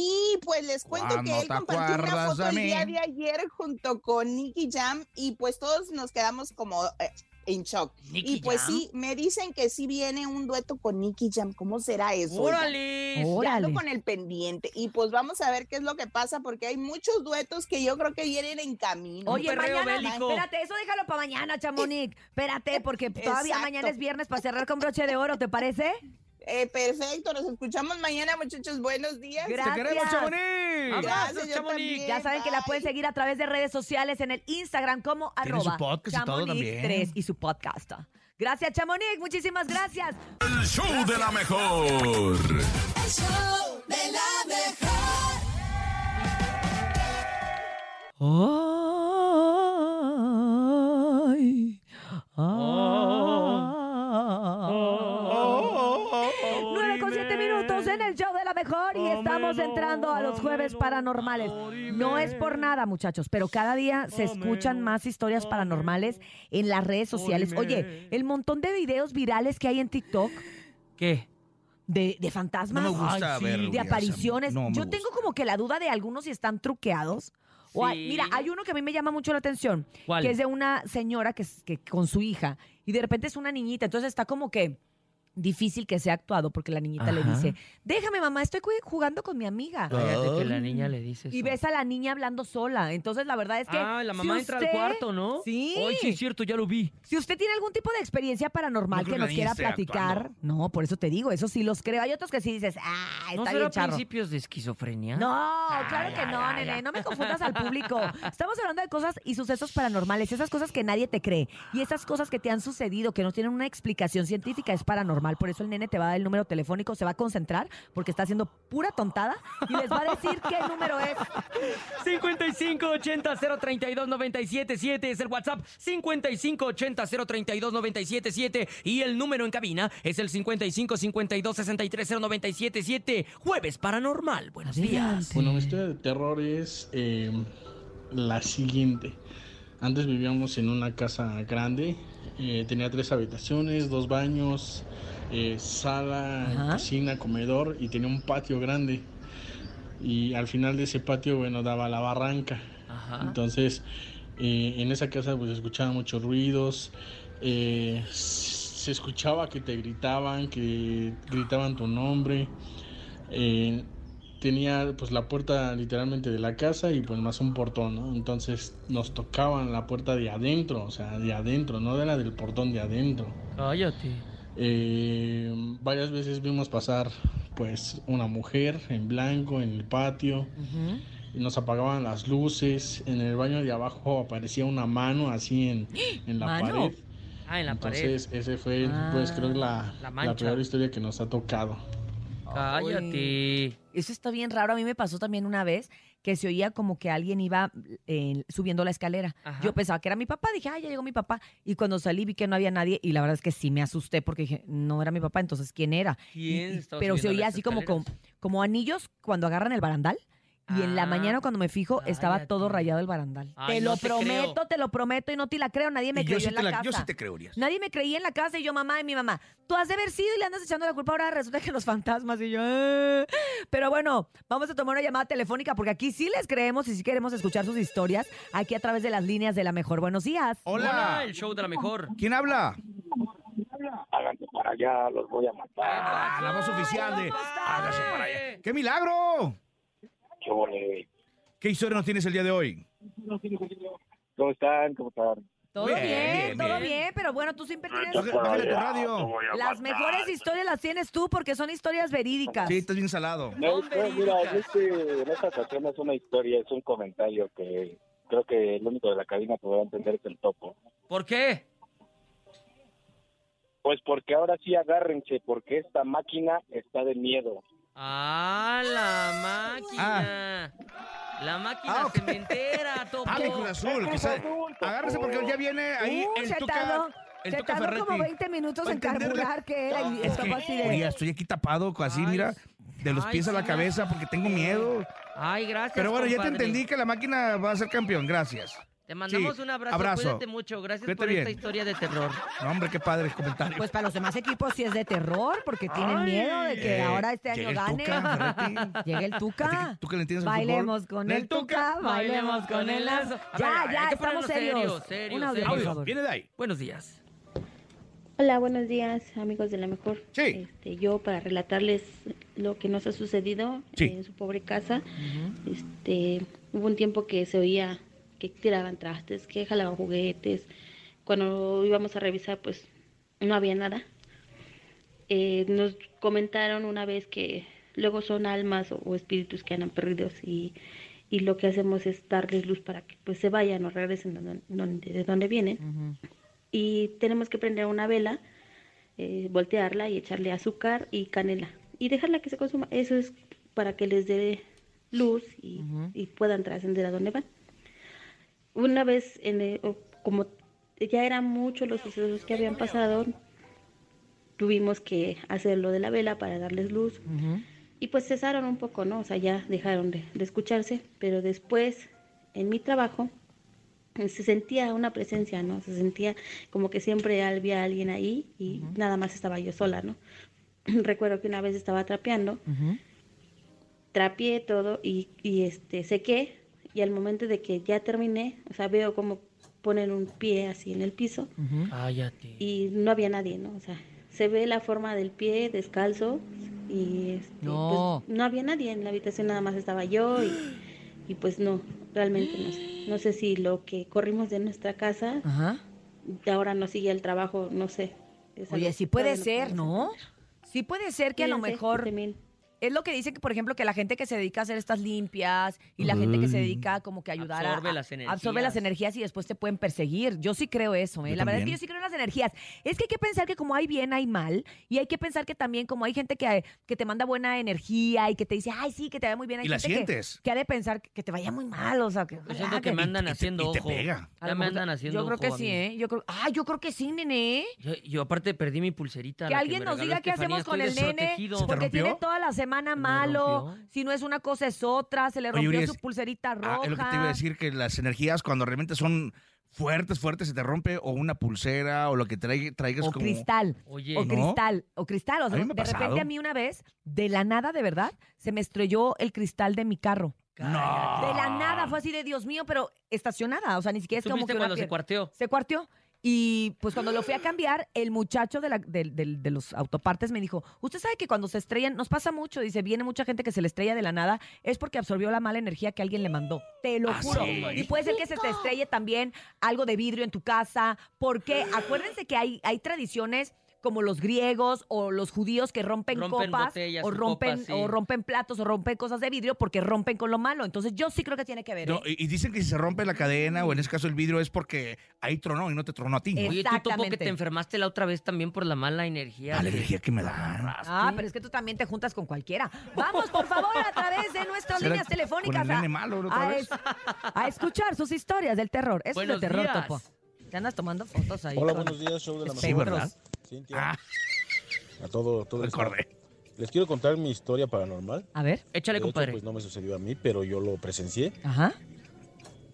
pues les cuento que ¿no él compartió una foto el día de ayer junto con Nicky Jam y pues todos nos quedamos como eh, en shock. ¿Nicky y pues Jam? sí, me dicen que sí viene un dueto con Nicky Jam. ¿Cómo será eso? ¡Órale! Órale. con el pendiente. Y pues vamos a ver qué es lo que pasa porque hay muchos duetos que yo creo que vienen en camino. Oye, mañana, bélico. espérate, eso déjalo para mañana, Chamonix. Espérate, porque todavía Exacto. mañana es viernes para cerrar con broche de oro, ¿te parece? Eh, perfecto, nos escuchamos mañana, muchachos. Buenos días. Gracias. ¡Te queremos, Chamonix! Abrazos, Gracias, yo Chamonix. también. Ya saben que la pueden seguir a través de redes sociales en el Instagram como Tiene su arroba podcast y todo también. 3 y su podcast. Gracias, Chamonix. Muchísimas gracias. El show de la mejor. El show de la mejor. Ay. Oh. Estamos entrando a los jueves paranormales. No es por nada, muchachos, pero cada día se escuchan más historias paranormales en las redes sociales. Oye, el montón de videos virales que hay en TikTok ¿Qué? de, de fantasmas. No me gusta Ay, sí. ver. de apariciones. no me Yo gusta. tengo como que la duda de algunos si están truqueados. O hay- Sí. mira, hay uno que a mí me llama mucho la atención, ¿Cuál? que es de una señora que con su hija y de repente es una niñita, entonces está como que difícil que sea actuado porque la niñita le dice, déjame mamá, estoy jugando con mi amiga. Cállate que la niña le dice eso. Y ves a la niña hablando sola. Entonces, la verdad es que. Ah, la si mamá entra al usted- cuarto, ¿no? Sí. Ay, sí, es cierto, ya lo vi. Si usted tiene algún tipo de experiencia paranormal No que nos quiera platicar, actuando. no, por eso te digo, eso sí los creo. Hay otros que sí dices, ah, ¿No está será bien charro. principios de esquizofrenia? No, claro que no, nene. No me confundas al público. Estamos hablando de cosas y sucesos paranormales. Esas cosas que nadie te cree. Y esas cosas que te han sucedido, que no tienen una explicación científica, es paranormal. Por eso el nene te va a dar el número telefónico, se va a concentrar, porque está haciendo pura tontada, y les va a decir qué número es. 5580-032-977 es el WhatsApp. 5580-032-977 y el número en cabina es el 5552-630977. Jueves Paranormal. Buenos días. Bueno, mi historia de terror es eh, la siguiente. Antes vivíamos en una casa grande, eh, tenía tres habitaciones, dos baños, eh, sala, Ajá. cocina, comedor y tenía un patio grande. Y al final de ese patio, bueno, daba a la barranca. Entonces, eh, en esa casa pues escuchaban muchos ruidos, se escuchaba que te gritaban, que gritaban tu nombre. Eh, tenía pues la puerta literalmente de la casa y pues más un portón, ¿no? Entonces nos tocaban la puerta de adentro, o sea, de adentro, no de la del portón de adentro. Cállate. Eh, varias veces vimos pasar pues una mujer en blanco en el patio y nos apagaban las luces. En el baño de abajo aparecía una mano así en, en la ¿Mano? pared. Ah, en la Entonces pared. ese fue pues creo que la, La la mancha. peor historia que nos ha tocado. Cállate. Eso está bien raro. A mí me pasó también una vez que se oía como que alguien iba eh, subiendo la escalera. Ajá. Yo pensaba que era mi papá, dije, ay, ya llegó mi papá. Y cuando salí vi que no había nadie y la verdad es que sí me asusté porque dije, no era mi papá, entonces ¿quién era? ¿Quién Y- pero se oía así como, como anillos cuando agarran el barandal. Y en la Ah, mañana cuando me fijo estaba todo rayado el barandal. Ay, te no lo te prometo, creo. te lo prometo y no te la creo. Nadie me Y yo creyó sí en te la, la- casa. yo sí te creo, Urias. Nadie me creía en la casa y yo, mamá, y mi mamá, tú has de haber sido y le andas echando la culpa. Ahora resulta que los fantasmas y yo. "Ah". Pero bueno, vamos a tomar una llamada telefónica porque aquí sí les creemos y sí queremos escuchar sus historias aquí a través de las líneas de la mejor. Buenos días. Hola, el show de la mejor. ¿Quién habla? Háganse para allá, los voy a matar. Ah, la voz oficial de Hágase para allá. ¡Qué milagro! Qué bonito. ¿Qué historia nos tienes el día de hoy? ¿Cómo están? ¿Cómo están? Todo Bien, bien, bien, todo bien. bien, pero bueno, tú siempre tienes... Bájale- tu radio. Las mejores historias las tienes tú porque son historias verídicas. Sí, estás bien salado. No, no, mira, en, este, en esta ocasión es una historia, es un comentario que creo que el único de la cabina podrá entender es el topo. ¿Por qué? Pues porque ahora sí agárrense, porque esta máquina está de miedo. Ah, la máquina. La máquina cementera, topo. Ah, mi Cruz Azul. sa- Agárrese porque ya viene ahí Uh, el Tuca. el se tardó como Ferretti. 20 minutos ¿Va a en carburar que era y Es que, así de... oye, estoy aquí tapado, así, mira, de los Ay, pies a la cabeza porque tengo miedo. Ay, gracias. Pero bueno, ya te compadre. entendí que la máquina va a ser campeón, gracias. Te mandamos Sí, un abrazo. abrazo. Cuídate mucho. Gracias Cuídate por esta bien. historia de terror. No, hombre, qué padre el comentario. Pues para los demás equipos sí es de terror porque tienen Ay, miedo de que eh, ahora este año llega el gane. [laughs] Llega el Tuca. ¿Tú que le entiendes Bailemos con el Tuca, bailemos con el lazo. Ya, ver, ya, estamos serios. serios, serios, Un audio, favor. Viene de ahí. Buenos días. Hola, buenos días, amigos de la mejor. Sí. Este, yo para relatarles lo que nos ha sucedido Sí. en su pobre casa. Este, hubo un tiempo que se oía que tiraban trastes, que jalaban juguetes. Cuando íbamos a revisar, pues no había nada. Eh, nos comentaron una vez que luego son almas o, o espíritus que andan perdidos y, y lo que hacemos es darles luz para que pues se vayan o regresen donde- de donde vienen y tenemos que prender una vela, eh, voltearla y echarle azúcar y canela y dejarla que se consuma. Eso es para que les dé luz y, y puedan trascender a donde van. Una vez, en el- como ya eran muchos los sucesos que habían pasado, tuvimos que hacer lo de la vela para darles luz. Y pues cesaron un poco, ¿no? O sea, ya dejaron de, de escucharse, pero después, en mi trabajo, se sentía una presencia, ¿no? Se sentía como que siempre había alguien ahí y nada más estaba yo sola, ¿no? [clears throat] Recuerdo que una vez estaba trapeando, trapié todo y, y este, sequé y al momento de que ya terminé, o sea, veo como ponen un pie así en el piso Cállate. y no había nadie, ¿no? O sea, se ve la forma del pie descalzo y este, No. pues, no había nadie en la habitación, nada más estaba yo y, y pues no, realmente no sé. No sé si lo que corrimos de nuestra casa Ajá. ahora nos sigue el trabajo, no sé. Es Oye, sí puede no ser, ¿no? Sí puede ser que a lo mejor... Es lo que dice que, por ejemplo, que la gente que se dedica a hacer estas limpias y la gente que se dedica como que a ayudar Absorbe a, las energías. absorbe las energías y después te pueden perseguir. Yo sí creo eso, ¿eh? La verdad es que yo sí creo en las energías. Es que hay que pensar que como hay bien, hay mal. Y hay que pensar que también como hay gente que, que te manda buena energía y que te dice, ay, sí, que te vaya muy bien. Hay Y la gente que- sientes. Que, ha de pensar que te vaya muy mal, o sea, que... Yo siento que me andan haciendo te ojo. pega. a Ya me andan haciendo Yo creo que ojo sí. ¿eh? Yo creo, ah, yo creo que sí, nene. Yo, yo aparte perdí mi pulserita. Que alguien nos diga qué Estefanía, hacemos con el nene, porque tiene toda la semana malo. rompió? Si no es una cosa es otra, se le Oye, rompió su pulserita Ah, roja. es lo que te iba a decir, que las energías cuando realmente son fuertes, fuertes, se te rompe o una pulsera o lo que traig- traigas O como... cristal. Oye. O ¿No? cristal. O cristal. O A sea, mí me ha de repente a mí una vez, de la nada, de verdad, se me estrelló el cristal de mi carro. No. De la nada, fue así de Dios mío, pero estacionada. O sea, ni siquiera es como ¿Supiste que una cuando se pier- cuarteó? Se cuarteó. Y pues cuando lo fui a cambiar, el muchacho de, la- de los autopartes me dijo, usted sabe que cuando se estrellan, nos pasa mucho, dice, viene mucha gente que se le estrella de la nada, es porque absorbió la mala energía que alguien le mandó. Te lo ¿Ah, juro. sí? Y puede ser que se te estrelle también algo de vidrio en tu casa, porque acuérdense que hay, hay tradiciones como los griegos o los judíos que rompen, Rompen copas botellas o rompen copas, sí. o rompen platos o rompen cosas de vidrio porque rompen con lo malo. Entonces yo sí creo que tiene que ver. No, ¿eh? y, y dicen que si se rompe la cadena o en ese caso el vidrio es porque ahí tronó y no te tronó a ti. ¿no? Oye, tú topo que te enfermaste la otra vez también por la mala energía. A la energía que me da. Ah, pero es que tú también te juntas con cualquiera. Vamos, por favor, a través de nuestras ¿Será líneas telefónicas con el a, nene malo otra a es- a escuchar sus historias del terror. Eso es de terror, días. Topo. Te andas tomando fotos ahí. Hola, con buenos días, show de la Sí. ¿verdad? Cintia. Ah, A todo, todo el recordé. Les quiero contar mi historia paranormal. A ver. Échale, De hecho, compadre. pues no me sucedió a mí, pero yo lo presencié. Ajá.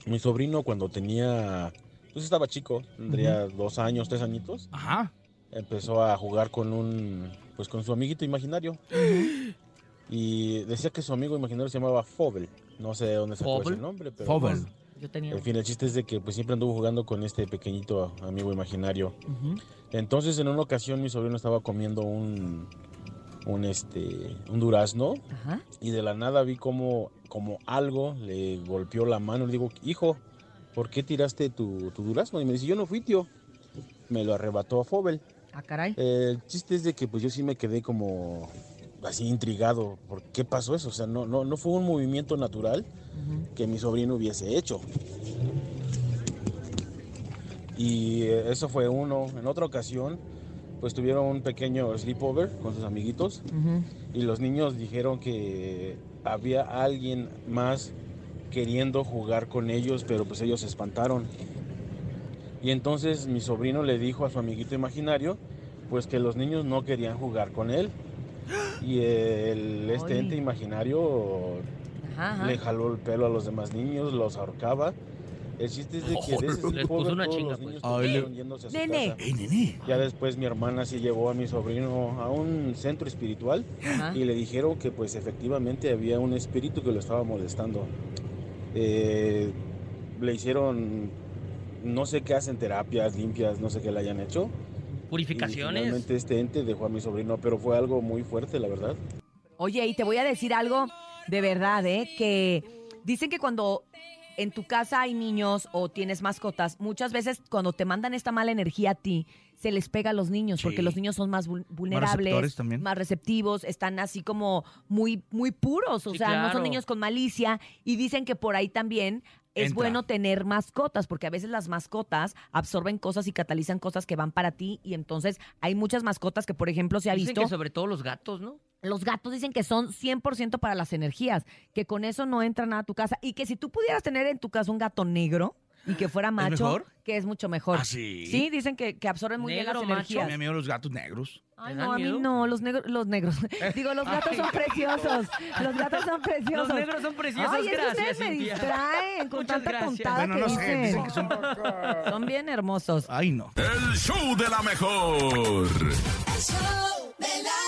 Mi sobrino cuando tenía, pues estaba chico, tendría dos años, tres añitos, Ajá. empezó a jugar con un, pues con su amiguito imaginario. Y decía que su amigo imaginario se llamaba Fobel. No sé de dónde sacó ¿Fobel? ese nombre, pero Fobel. pues, Yo tenía. en fin, el chiste es de que pues siempre anduvo jugando con este pequeñito amigo imaginario. Ujú. Entonces, en una ocasión, mi sobrino estaba comiendo un, un, este, un durazno Ajá. y de la nada vi como, como algo le golpeó la mano. Le digo, hijo, ¿por qué tiraste tu, tu durazno? Y me dice, yo no fui, tío. Me lo arrebató a Fobel. Ah, caray. El chiste es de que pues yo sí me quedé como así intrigado. ¿Por qué pasó eso? O sea, no, no, no fue un movimiento natural. Que mi sobrino hubiese hecho. Y eh, eso fue uno. En otra ocasión, pues tuvieron un pequeño sleepover con sus amiguitos y los niños dijeron que había alguien más queriendo jugar con ellos, pero pues ellos se espantaron. Y entonces mi sobrino le dijo a su amiguito imaginario, pues que los niños no querían jugar con él. Y el, este ente imaginario Ajá, ajá. le jaló el pelo a los demás niños, los ahorcaba. El chiste es de que de ese Les puso una chinga, pues. niños Ay, yéndose a su Nene. casa. ¡Ey, nene! Ya después mi hermana sí llevó a mi sobrino a un centro espiritual Ajá. y le dijeron que pues efectivamente había un espíritu que lo estaba molestando. Eh, le hicieron, no sé qué hacen, terapias limpias, no sé qué le hayan hecho. Y Purificaciones. finalmente este ente dejó a mi sobrino, pero fue algo muy fuerte, la verdad. Oye, y te voy a decir algo de verdad, ¿eh? Que dicen que cuando en tu casa hay niños o tienes mascotas, muchas veces cuando te mandan esta mala energía a ti, se les pega a los niños, porque los niños son más vul- vulnerables, también. más receptivos, están así como muy, muy puros, o Sí, sea, no son niños con malicia, y dicen que por ahí también es Entra. bueno tener mascotas, porque a veces las mascotas absorben cosas y catalizan cosas que van para ti, y entonces hay muchas mascotas que, por ejemplo, se ha Dicen visto... que sobre todo los gatos, ¿no? Los gatos dicen que son 100% para las energías, que con eso no entra nada a tu casa y que si tú pudieras tener en tu casa un gato negro y que fuera macho, mejor? que es mucho mejor. ¿Ah, sí? Sí, dicen que, que absorben muy bien ¿Negro, las macho? energías. Me miedo los gatos negros. Ay, ¿Te no, a mí miedo? no, los negros, los negros. [laughs] [laughs] Digo, los gatos son preciosos. Los gatos son preciosos. Los negros son preciosos, Ay, es que gracias, ustedes me distraen con Muchas tanta gracias. puntada Bueno, que no sé, dicen. dicen que son... Son bien hermosos. Ay, no. El show de la mejor. El show de la mejor.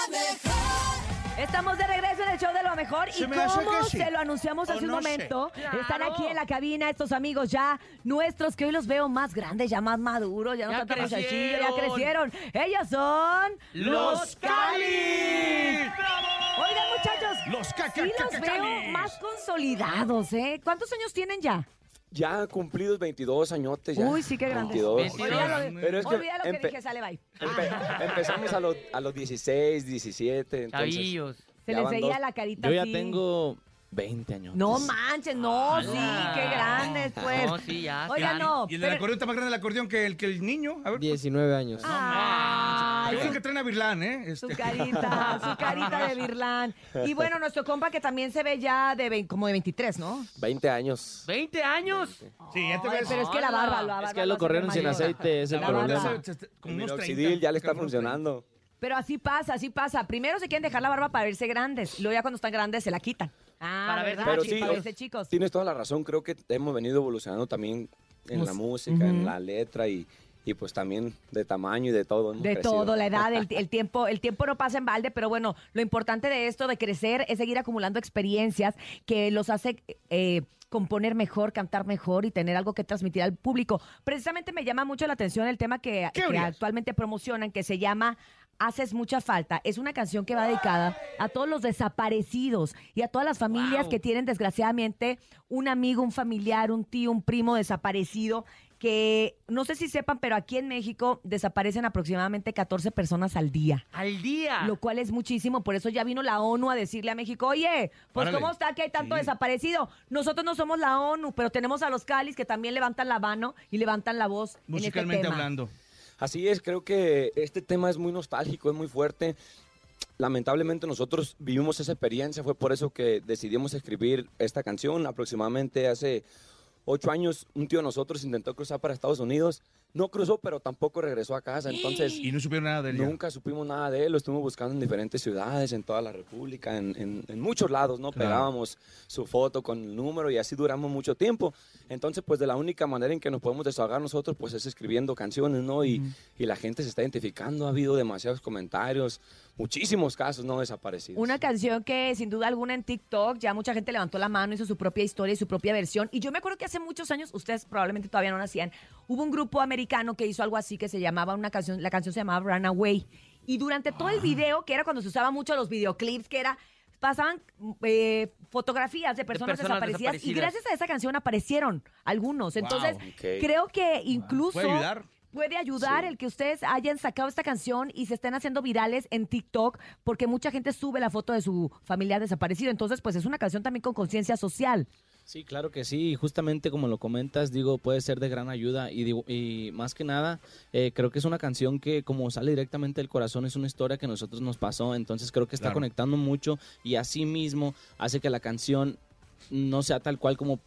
Estamos de regreso en el show de lo mejor y como sí. se lo anunciamos hace un no sé. momento, Claro. están aquí en la cabina estos amigos ya nuestros que hoy los veo más grandes, ya más maduros, ya no Ya tanto crecieron. ya crecieron. Ellos son ¡Los Cali! Oigan, muchachos, Los sí los veo más consolidados, ¿eh? ¿Cuántos años tienen ya? Ya cumplidos 22 añotes ya. Uy, sí, qué grandes. 22. Olvídalo, Pero es que olvida lo que dije, sale, bye. empe- [laughs] empezamos a los, a los 16, 17. Entonces, Chavillos. Se les dos- la carita Yo ya así. tengo 20 años. No manches, no, sí, ¡Hala! qué grandes, pues. No, sí, ya. Oigan, no. Y el del pero- acordeón está más grande el acordeón que el, que el niño. A ver. 19 años. Ay, Yo creo que traen a Virlán, ¿eh? Su Este- carita, su [laughs] carita de Virlán. Y bueno, nuestro compa que también se ve ya de como de 23, ¿no? 20 años. ¿20 años? Sí, ya te Ay, ves. pero es que la barba, la barba Es que lo hace corrieron sin mayor. aceite, es el La problema. barba. Se- se- como El unos 30, minoxidil ya le está como unos funcionando. Pero así pasa, así pasa. Primero se quieren dejar la barba para verse grandes. Luego ya cuando están grandes se la quitan. Ah, Para ¿verdad? Pero Sí, para verse chicos. Tienes toda la razón, creo que hemos venido evolucionando también en la Mus- música, en la letra y, y pues también de tamaño y de todo. hemos De crecido. todo, la edad, el, [laughs] el tiempo, el tiempo no pasa en balde, pero bueno, lo importante de esto, de crecer, es seguir acumulando experiencias que los hace eh, componer mejor, cantar mejor y tener algo que transmitir al público. Precisamente me llama mucho la atención el tema que, actualmente promocionan, que se llama Haces mucha falta. Es una canción que va dedicada a todos los desaparecidos y a todas las familias que tienen desgraciadamente un amigo, un familiar, un tío, un primo desaparecido que no sé si sepan, pero aquí en México desaparecen aproximadamente 14 personas al día. Al día. Lo cual es muchísimo, por eso ya vino la ONU a decirle a México, oye, pues Órale. ¿cómo está que hay tanto desaparecido? Nosotros no somos la ONU, pero tenemos a los Calis que también levantan la mano y levantan la voz en este tema. Así es, creo que este tema es muy nostálgico, es muy fuerte. Lamentablemente nosotros vivimos esa experiencia, fue por eso que decidimos escribir esta canción. Aproximadamente hace ocho años un tío de nosotros intentó cruzar para Estados Unidos. No cruzó, pero tampoco regresó a casa. Entonces, Y no supieron nada de él. ya. Nunca supimos nada de él, lo estuvimos buscando en diferentes ciudades, en toda la República, en, en- en muchos lados, ¿no? Claro. Pegábamos su foto con el número y así duramos mucho tiempo. Entonces, pues de la única manera en que nos podemos desahogar nosotros, pues es escribiendo canciones, ¿no? Y, y la gente se está identificando, ha habido demasiados comentarios, muchísimos casos no desaparecidos. Una canción que sin duda alguna en TikTok ya mucha gente levantó la mano, hizo su propia historia y su propia versión. Y yo me acuerdo que hace muchos años, ustedes probablemente todavía no nacían, hubo un grupo americano que hizo algo así que se llamaba una canción, la canción se llamaba Runaway. Y durante todo el Ah. video, que era cuando se usaban mucho los videoclips, que era pasaban eh, fotografías de personas, personas desaparecidas, y gracias a esa canción aparecieron algunos. Entonces, Wow. Creo que incluso ¿Puede ayudar? Puede ayudar el que ustedes hayan sacado esta canción y se estén haciendo virales en TikTok porque mucha gente sube la foto de su familiar desaparecido. Entonces, pues es una canción también con conciencia social. Sí, claro que sí. y Justamente como lo comentas, digo, puede ser de gran ayuda y, digo, y más que nada, eh, creo que es una canción que como sale directamente del corazón, es una historia que a nosotros nos pasó, entonces creo que está Claro. conectando mucho y así mismo hace que la canción no sea tal cual como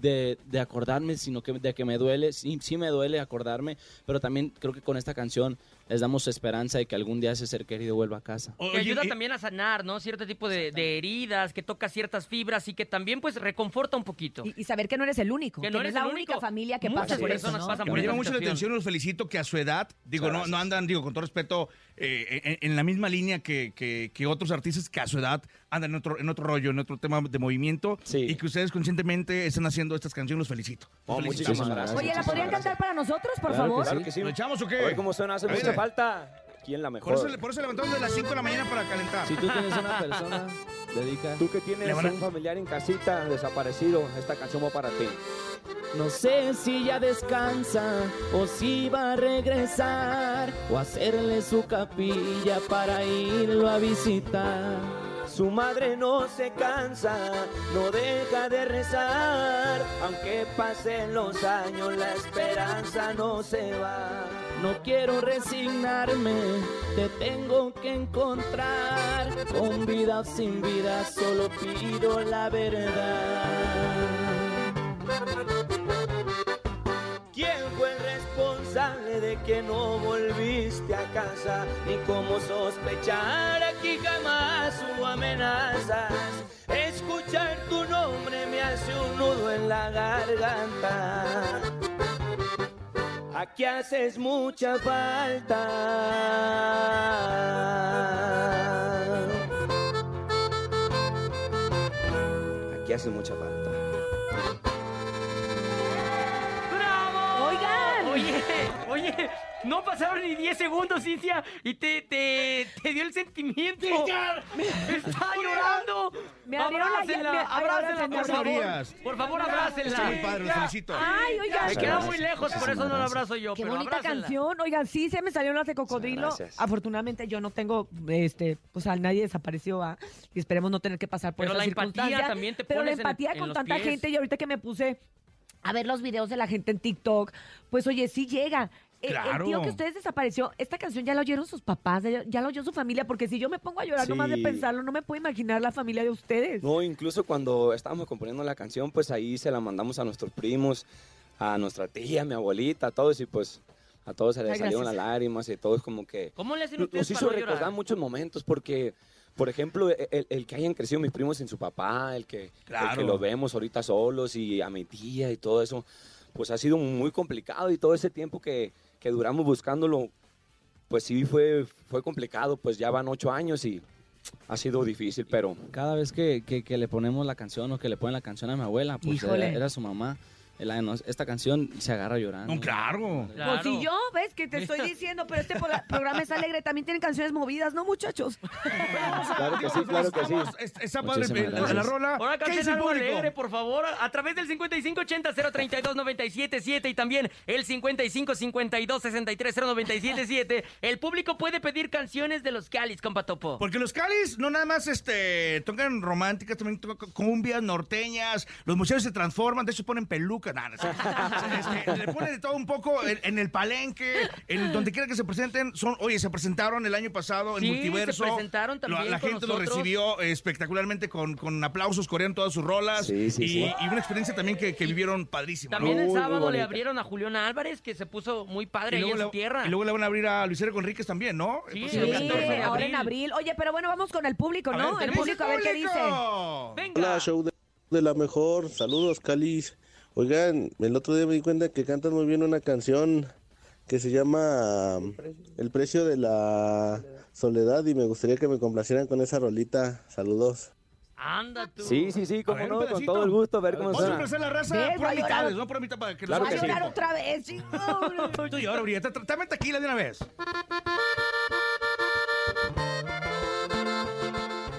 de, de acordarme, sino que de que me duele, sí, sí me duele acordarme, pero también creo que con esta canción les damos esperanza de que algún día ese ser querido vuelva a casa. Que ayuda también a sanar, ¿no? Cierto tipo de, de heridas, que toca ciertas fibras y que también, pues, reconforta un poquito. Y, y saber que no eres el único. Que Que no no eres es la única familia que Muchas pasa por eso. ¿no? pasan Me por llama esa mucho la atención, los felicito que a su edad, digo, no, no andan, digo, con todo respeto, eh, en, en la misma línea que, que- que otros artistas que a su edad andan en otro, en otro rollo, en otro tema de movimiento, y que ustedes conscientemente están haciendo estas canciones, los felicito. Los Oh, felicitamos. muchísimas gracias. Oye, ¿la podrían cantar para nosotros, por Claro favor? que sí. Claro que sí. ¿Lo echamos o qué? Oye, ¿cómo suena? Hace. Falta. ¿Quién la mejor? Por eso, por eso levantamos de las 5 de la mañana para calentar. Si tú tienes una [laughs] persona, dedica. Tú que tienes a- un familiar en casita desaparecido, esta canción va para ti. No sé si ya descansa o si va a regresar o hacerle su capilla para irlo a visitar. Su madre no se cansa, no deja de rezar, aunque pasen los años la esperanza no se va. No quiero resignarme, te tengo que encontrar. Con vida o sin vida, solo pido la verdad. Que no volviste a casa? Ni cómo sospechar aquí jamás hubo amenazas. Escuchar tu nombre me hace un nudo en la garganta. Aquí haces mucha falta. Aquí haces mucha falta. Oye, no pasaron ni 10 segundos, Cintia, y te, te, te dio el sentimiento. ¡Está llorando! Me abrácenla, me- abrácenla, por favor. Por favor, abrácenla. Está muy padre, felicito. Ay, oigan. Me queda muy lejos, por eso no la abrazo yo, Qué pero bonita abrácenla. canción. Oigan, sí, se me salió las de cocodrilo. Afortunadamente yo no tengo, este, pues a nadie desapareció, ¿ah? y esperemos no tener que pasar por Pero esa la empatía circunstancia. también te Pero la empatía en con tanta pies. gente y ahorita que me puse a ver los videos de la gente en TikTok, pues oye, sí llega. El- El, Claro. tío que ustedes desapareció, esta canción ya la oyeron sus papás, ya, la oyó su familia, porque si yo me pongo a llorar nomás de Sí. pensarlo, no me puedo imaginar la familia de ustedes. No, incluso cuando estábamos componiendo la canción, pues ahí se la mandamos a nuestros primos, a nuestra tía, a mi abuelita, a todos, y pues a todos se les Ay, salieron las lágrimas y todos como que... ¿Cómo le hacen Nos ustedes hizo recordar llorar? muchos momentos porque, por ejemplo, e, el, el que hayan crecido mis primos en su papá, el que, el que lo vemos ahorita solos y a mi tía y todo eso, pues ha sido muy complicado y todo ese tiempo que, que duramos buscándolo, pues sí fue, fue complicado, pues ya van ocho años y ha sido difícil, pero... Cada vez que, que- que le ponemos la canción o que le ponen la canción a mi abuela, pues era su mamá. No, esta canción se agarra llorando. No, claro. Pues si yo, ves que te estoy diciendo, pero este pro- programa es alegre, también tienen canciones movidas, ¿no, muchachos? [laughs] Claro que sí, claro que sí. Está padre la, la rola. Ahora ¿Qué canten algo público? alegre, por favor, a través del 5580-032-977 y también el 5552-630977. El público puede pedir canciones de los Calis, compa Topo. Porque los Calis no nada más este, tocan románticas, también tocan cumbias, norteñas, los muchachos se transforman, de hecho ponen nada, este, le ponen de todo un poco en, en el palenque, en donde quiera que se presenten, son, oye, se presentaron el año pasado en Sí, Multiverso. se presentaron también La, la con gente lo recibió espectacularmente con, con aplausos, corearon todas sus rolas Sí, sí, y, sí. y una experiencia también que, que vivieron padrísima. ¿no? También el Muy, muy sábado le abrieron a Julián Álvarez, que se puso muy padre Y ahí en su tierra. y luego le van a abrir a Luis Eric Conríquez también, ¿no? Sí, Sí, el 14 de ahora en abril. Oye, pero bueno, vamos con el público, ¿no? ver, el ¿qué dice público, a ver qué dice. Venga. Hola, show de, de la mejor. Saludos, Calis. Oigan, el otro día me di cuenta que cantan muy bien una canción que se llama um, El precio de la soledad y me gustaría que me complacieran con esa rolita. Saludos. Anda tú. Sí, sí, sí, como no, con todo el gusto, a ver cómo Vamos a la raza por Va a llorar. mitades, no por mitad para que Claro nos Va a que sí. llorar otra vez, chicos. [laughs] Tú y ahora, Brilla, tráeme tequila de una vez.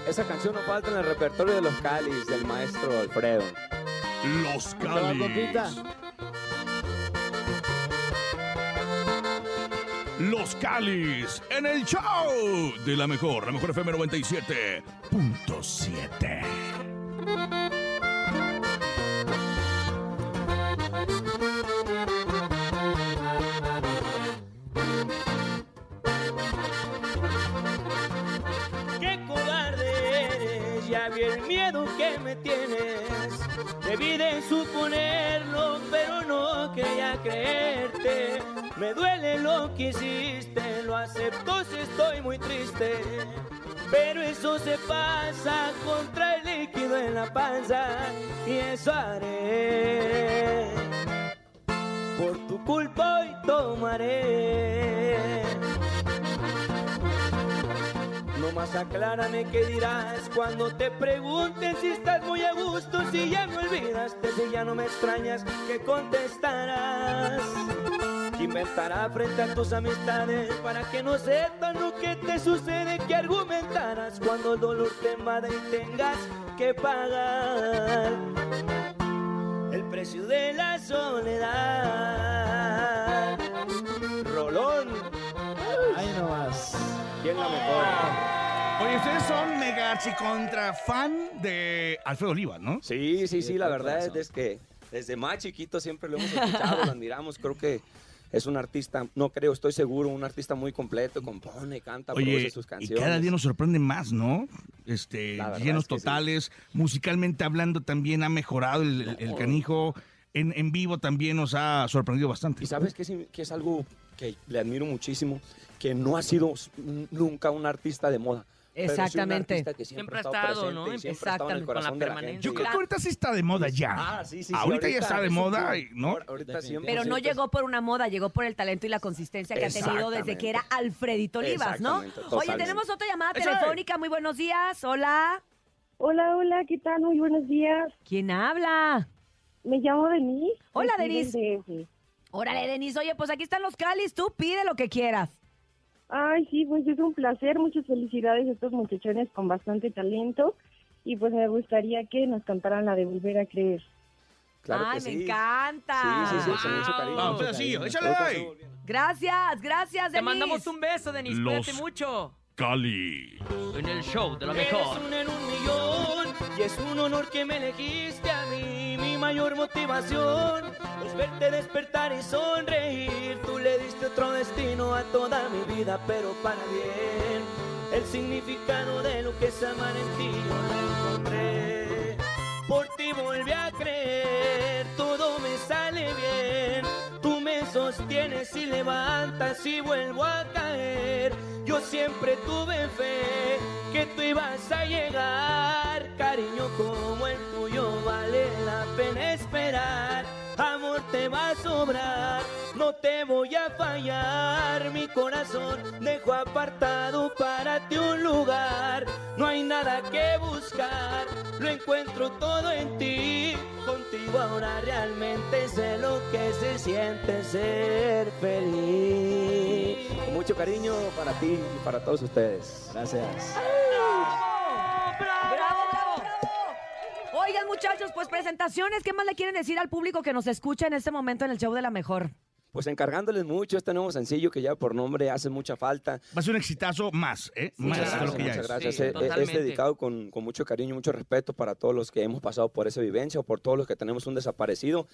Esa canción no falta en el repertorio de los Calis, del maestro Alfredo. Los. Calis. Los Calis en el show de la mejor, la mejor FM 97.7. ¡Qué cobarde eres! Ya vi el miedo que me tienes. Debí de suponerlo, pero no quería creerte. Me duele lo que hiciste, lo acepto si estoy muy triste. Pero eso se pasa contra el líquido en la panza y eso haré. Por tu culpa hoy tomaré. No más aclárame qué dirás cuando te pregunten si estás muy a gusto, si ya me olvidaste, si ya no me extrañas, ¿qué contestarás? ¿Qué inventará frente a tus amistades para que no sepan lo que te sucede? ¿Qué argumentarás cuando el dolor te invada y tengas que pagar el precio de la soledad? Rolón. Ahí nomás. ¿Quién la mejor? Ustedes son mega contra fan de Alfredo Oliva, ¿no? Sí, sí, sí, la verdad corazón. es que desde más chiquito siempre lo hemos escuchado, lo admiramos, creo que es un artista, no creo, estoy seguro, un artista muy completo, compone, canta, Oye, produce sus y canciones. cada día nos sorprende más, ¿no? Este, llenos es que sí. totales, musicalmente hablando también ha mejorado el, el- el canijo, en, en vivo también nos ha sorprendido bastante. Y sabes que es, que es algo que le admiro muchísimo, que no ha sido nunca un artista de moda. Pero sí un Exactamente. que Siempre siempre, ha ha estado, estado, ¿no? presente y siempre ha estado en el Exactamente, con la corazón de la permanencia. gente. Yo creo que ahorita sí está de moda ya. Ah, sí, sí, sí, ahorita, ya está de moda, y- ¿no? Ahorita siempre. Pero no llegó por una moda, llegó por el talento y la consistencia que ha tenido desde que era Alfredito Olivas, ¿no? Exactamente, Oye, totalmente. tenemos otra llamada telefónica. Muy buenos días. Hola. Hola, hola, ¿qué tal? Muy buenos días. ¿Quién habla? Me llamo Denise. Hola, Denise. DF. Órale, Denise. Oye, pues aquí están los calis. Tú pide lo que quieras. Ay, sí, pues es un placer. Muchas felicidades a estos muchachones con bastante talento. Y pues me gustaría que nos cantaran la de Volver a Creer. Claro Ay, que me sí. encanta. Sí, sí, sí, mucho cariño. Vamos, mucho cariño. échale ahí. Gracias, gracias, Te Denise. mandamos un beso, Denis. Los- Cuídate mucho. Cali. En el show de la Eres mejor. un en un millón y es un honor que me elegiste a mí. Mi mayor motivación es verte despertar y sonreír. Tú le diste otro destino a toda mi vida, pero para bien. El significado de lo que es amar en ti yo lo encontré. Por ti volví a creer, todo me sale bien. Tú me sostienes y levantas y vuelvo a caer. Yo siempre tuve fe que tú ibas a llegar. Cariño como el esperar. Amor te vas sobrar. No te voy a fallar, mi corazón dejo apartado para ti un lugar. No hay nada que buscar, lo encuentro todo en ti. Contigo ahora realmente sé lo que se siente ser feliz. Con mucho cariño para ti y para todos ustedes. Gracias. ¡Bravo, bravo, bravo! Oigan, muchachos, pues presentaciones. ¿Qué más le quieren decir al público que nos escucha en este momento en el show de la mejor? Pues encargándoles mucho este nuevo sencillo que ya por nombre hace mucha falta. Va a ser un exitazo más, ¿eh? más Muchas lo gracias, que ya muchas es. gracias. Sí, Es- dedicado con, con mucho cariño y mucho respeto para todos los que hemos pasado por esa vivencia o por todos los que tenemos un desaparecido.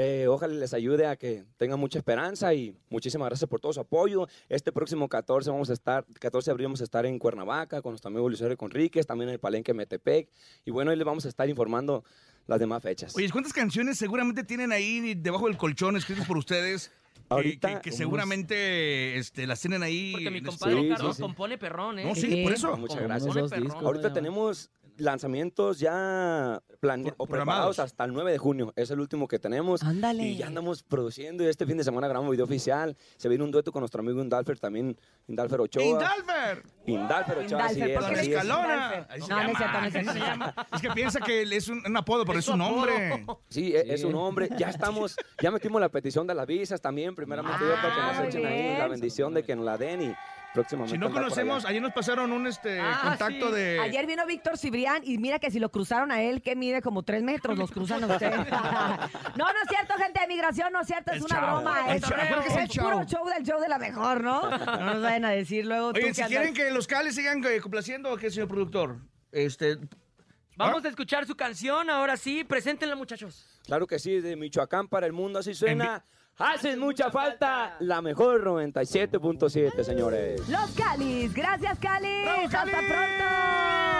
Eh, ojalá les ayude a que tengan mucha esperanza y muchísimas gracias por todo su apoyo. Este próximo 14 vamos a estar, 14 de abril vamos a estar en Cuernavaca con nuestro amigo Luis Conríquez, también en el Palenque Metepec. Y bueno, ahí les vamos a estar informando las demás fechas. Oye, ¿cuántas canciones seguramente tienen ahí debajo del colchón escritas por ustedes? que- Ahorita que, que unos- seguramente este, las tienen ahí. Porque mi en compadre Sí, Carlos sí, sí. compone perrón, ¿eh? No, sí, por eso. Muchas gracias. perrón. Ahorita tenemos lanzamientos ya plane- o programados. preparados hasta el 9 de junio. Es el último que tenemos. Ándale. Y ya andamos produciendo. Y este fin de semana grabamos video oficial. Se viene un dueto con nuestro amigo Indalfer también. Indalfer Ochoa. ¡Indalfer! Indalfer Ochoa, así es. ¿por qué le así dices es. Escalona. Indalfer? Ahí se No, no es llama, cierto, no es cierto. llama. Es que piensa que es un, un apodo, pero es, un nombre. Sí, e- es un hombre. Ya estamos, ya metimos la petición de las visas también, primeramente Dios, para que Ah, nos echen ahí la bendición de que nos la den y próximamente. Si no conocemos, ayer nos pasaron un este, Ah, contacto sí. de. Ayer vino Víctor Cibrián y mira que si lo cruzaron a él, que mide como tres metros, los cruzan a [laughs] ustedes. no, no es cierto, gente de migración, no es cierto, es El una chavo. broma. El Es, que es el es puro show del show de la mejor, ¿no? No nos vayan a decir luego tú Oye, que si andas- quieren que los cales sigan eh, complaciendo, ¿qué, señor productor? Este. Vamos a escuchar su canción, ahora sí, preséntenla, muchachos. Claro que sí, de Michoacán para el mundo así suena. Hacen mucha falta la mejor 97.7, señores. Los Calis, gracias Calis. ¡Bravo, Hasta pronto.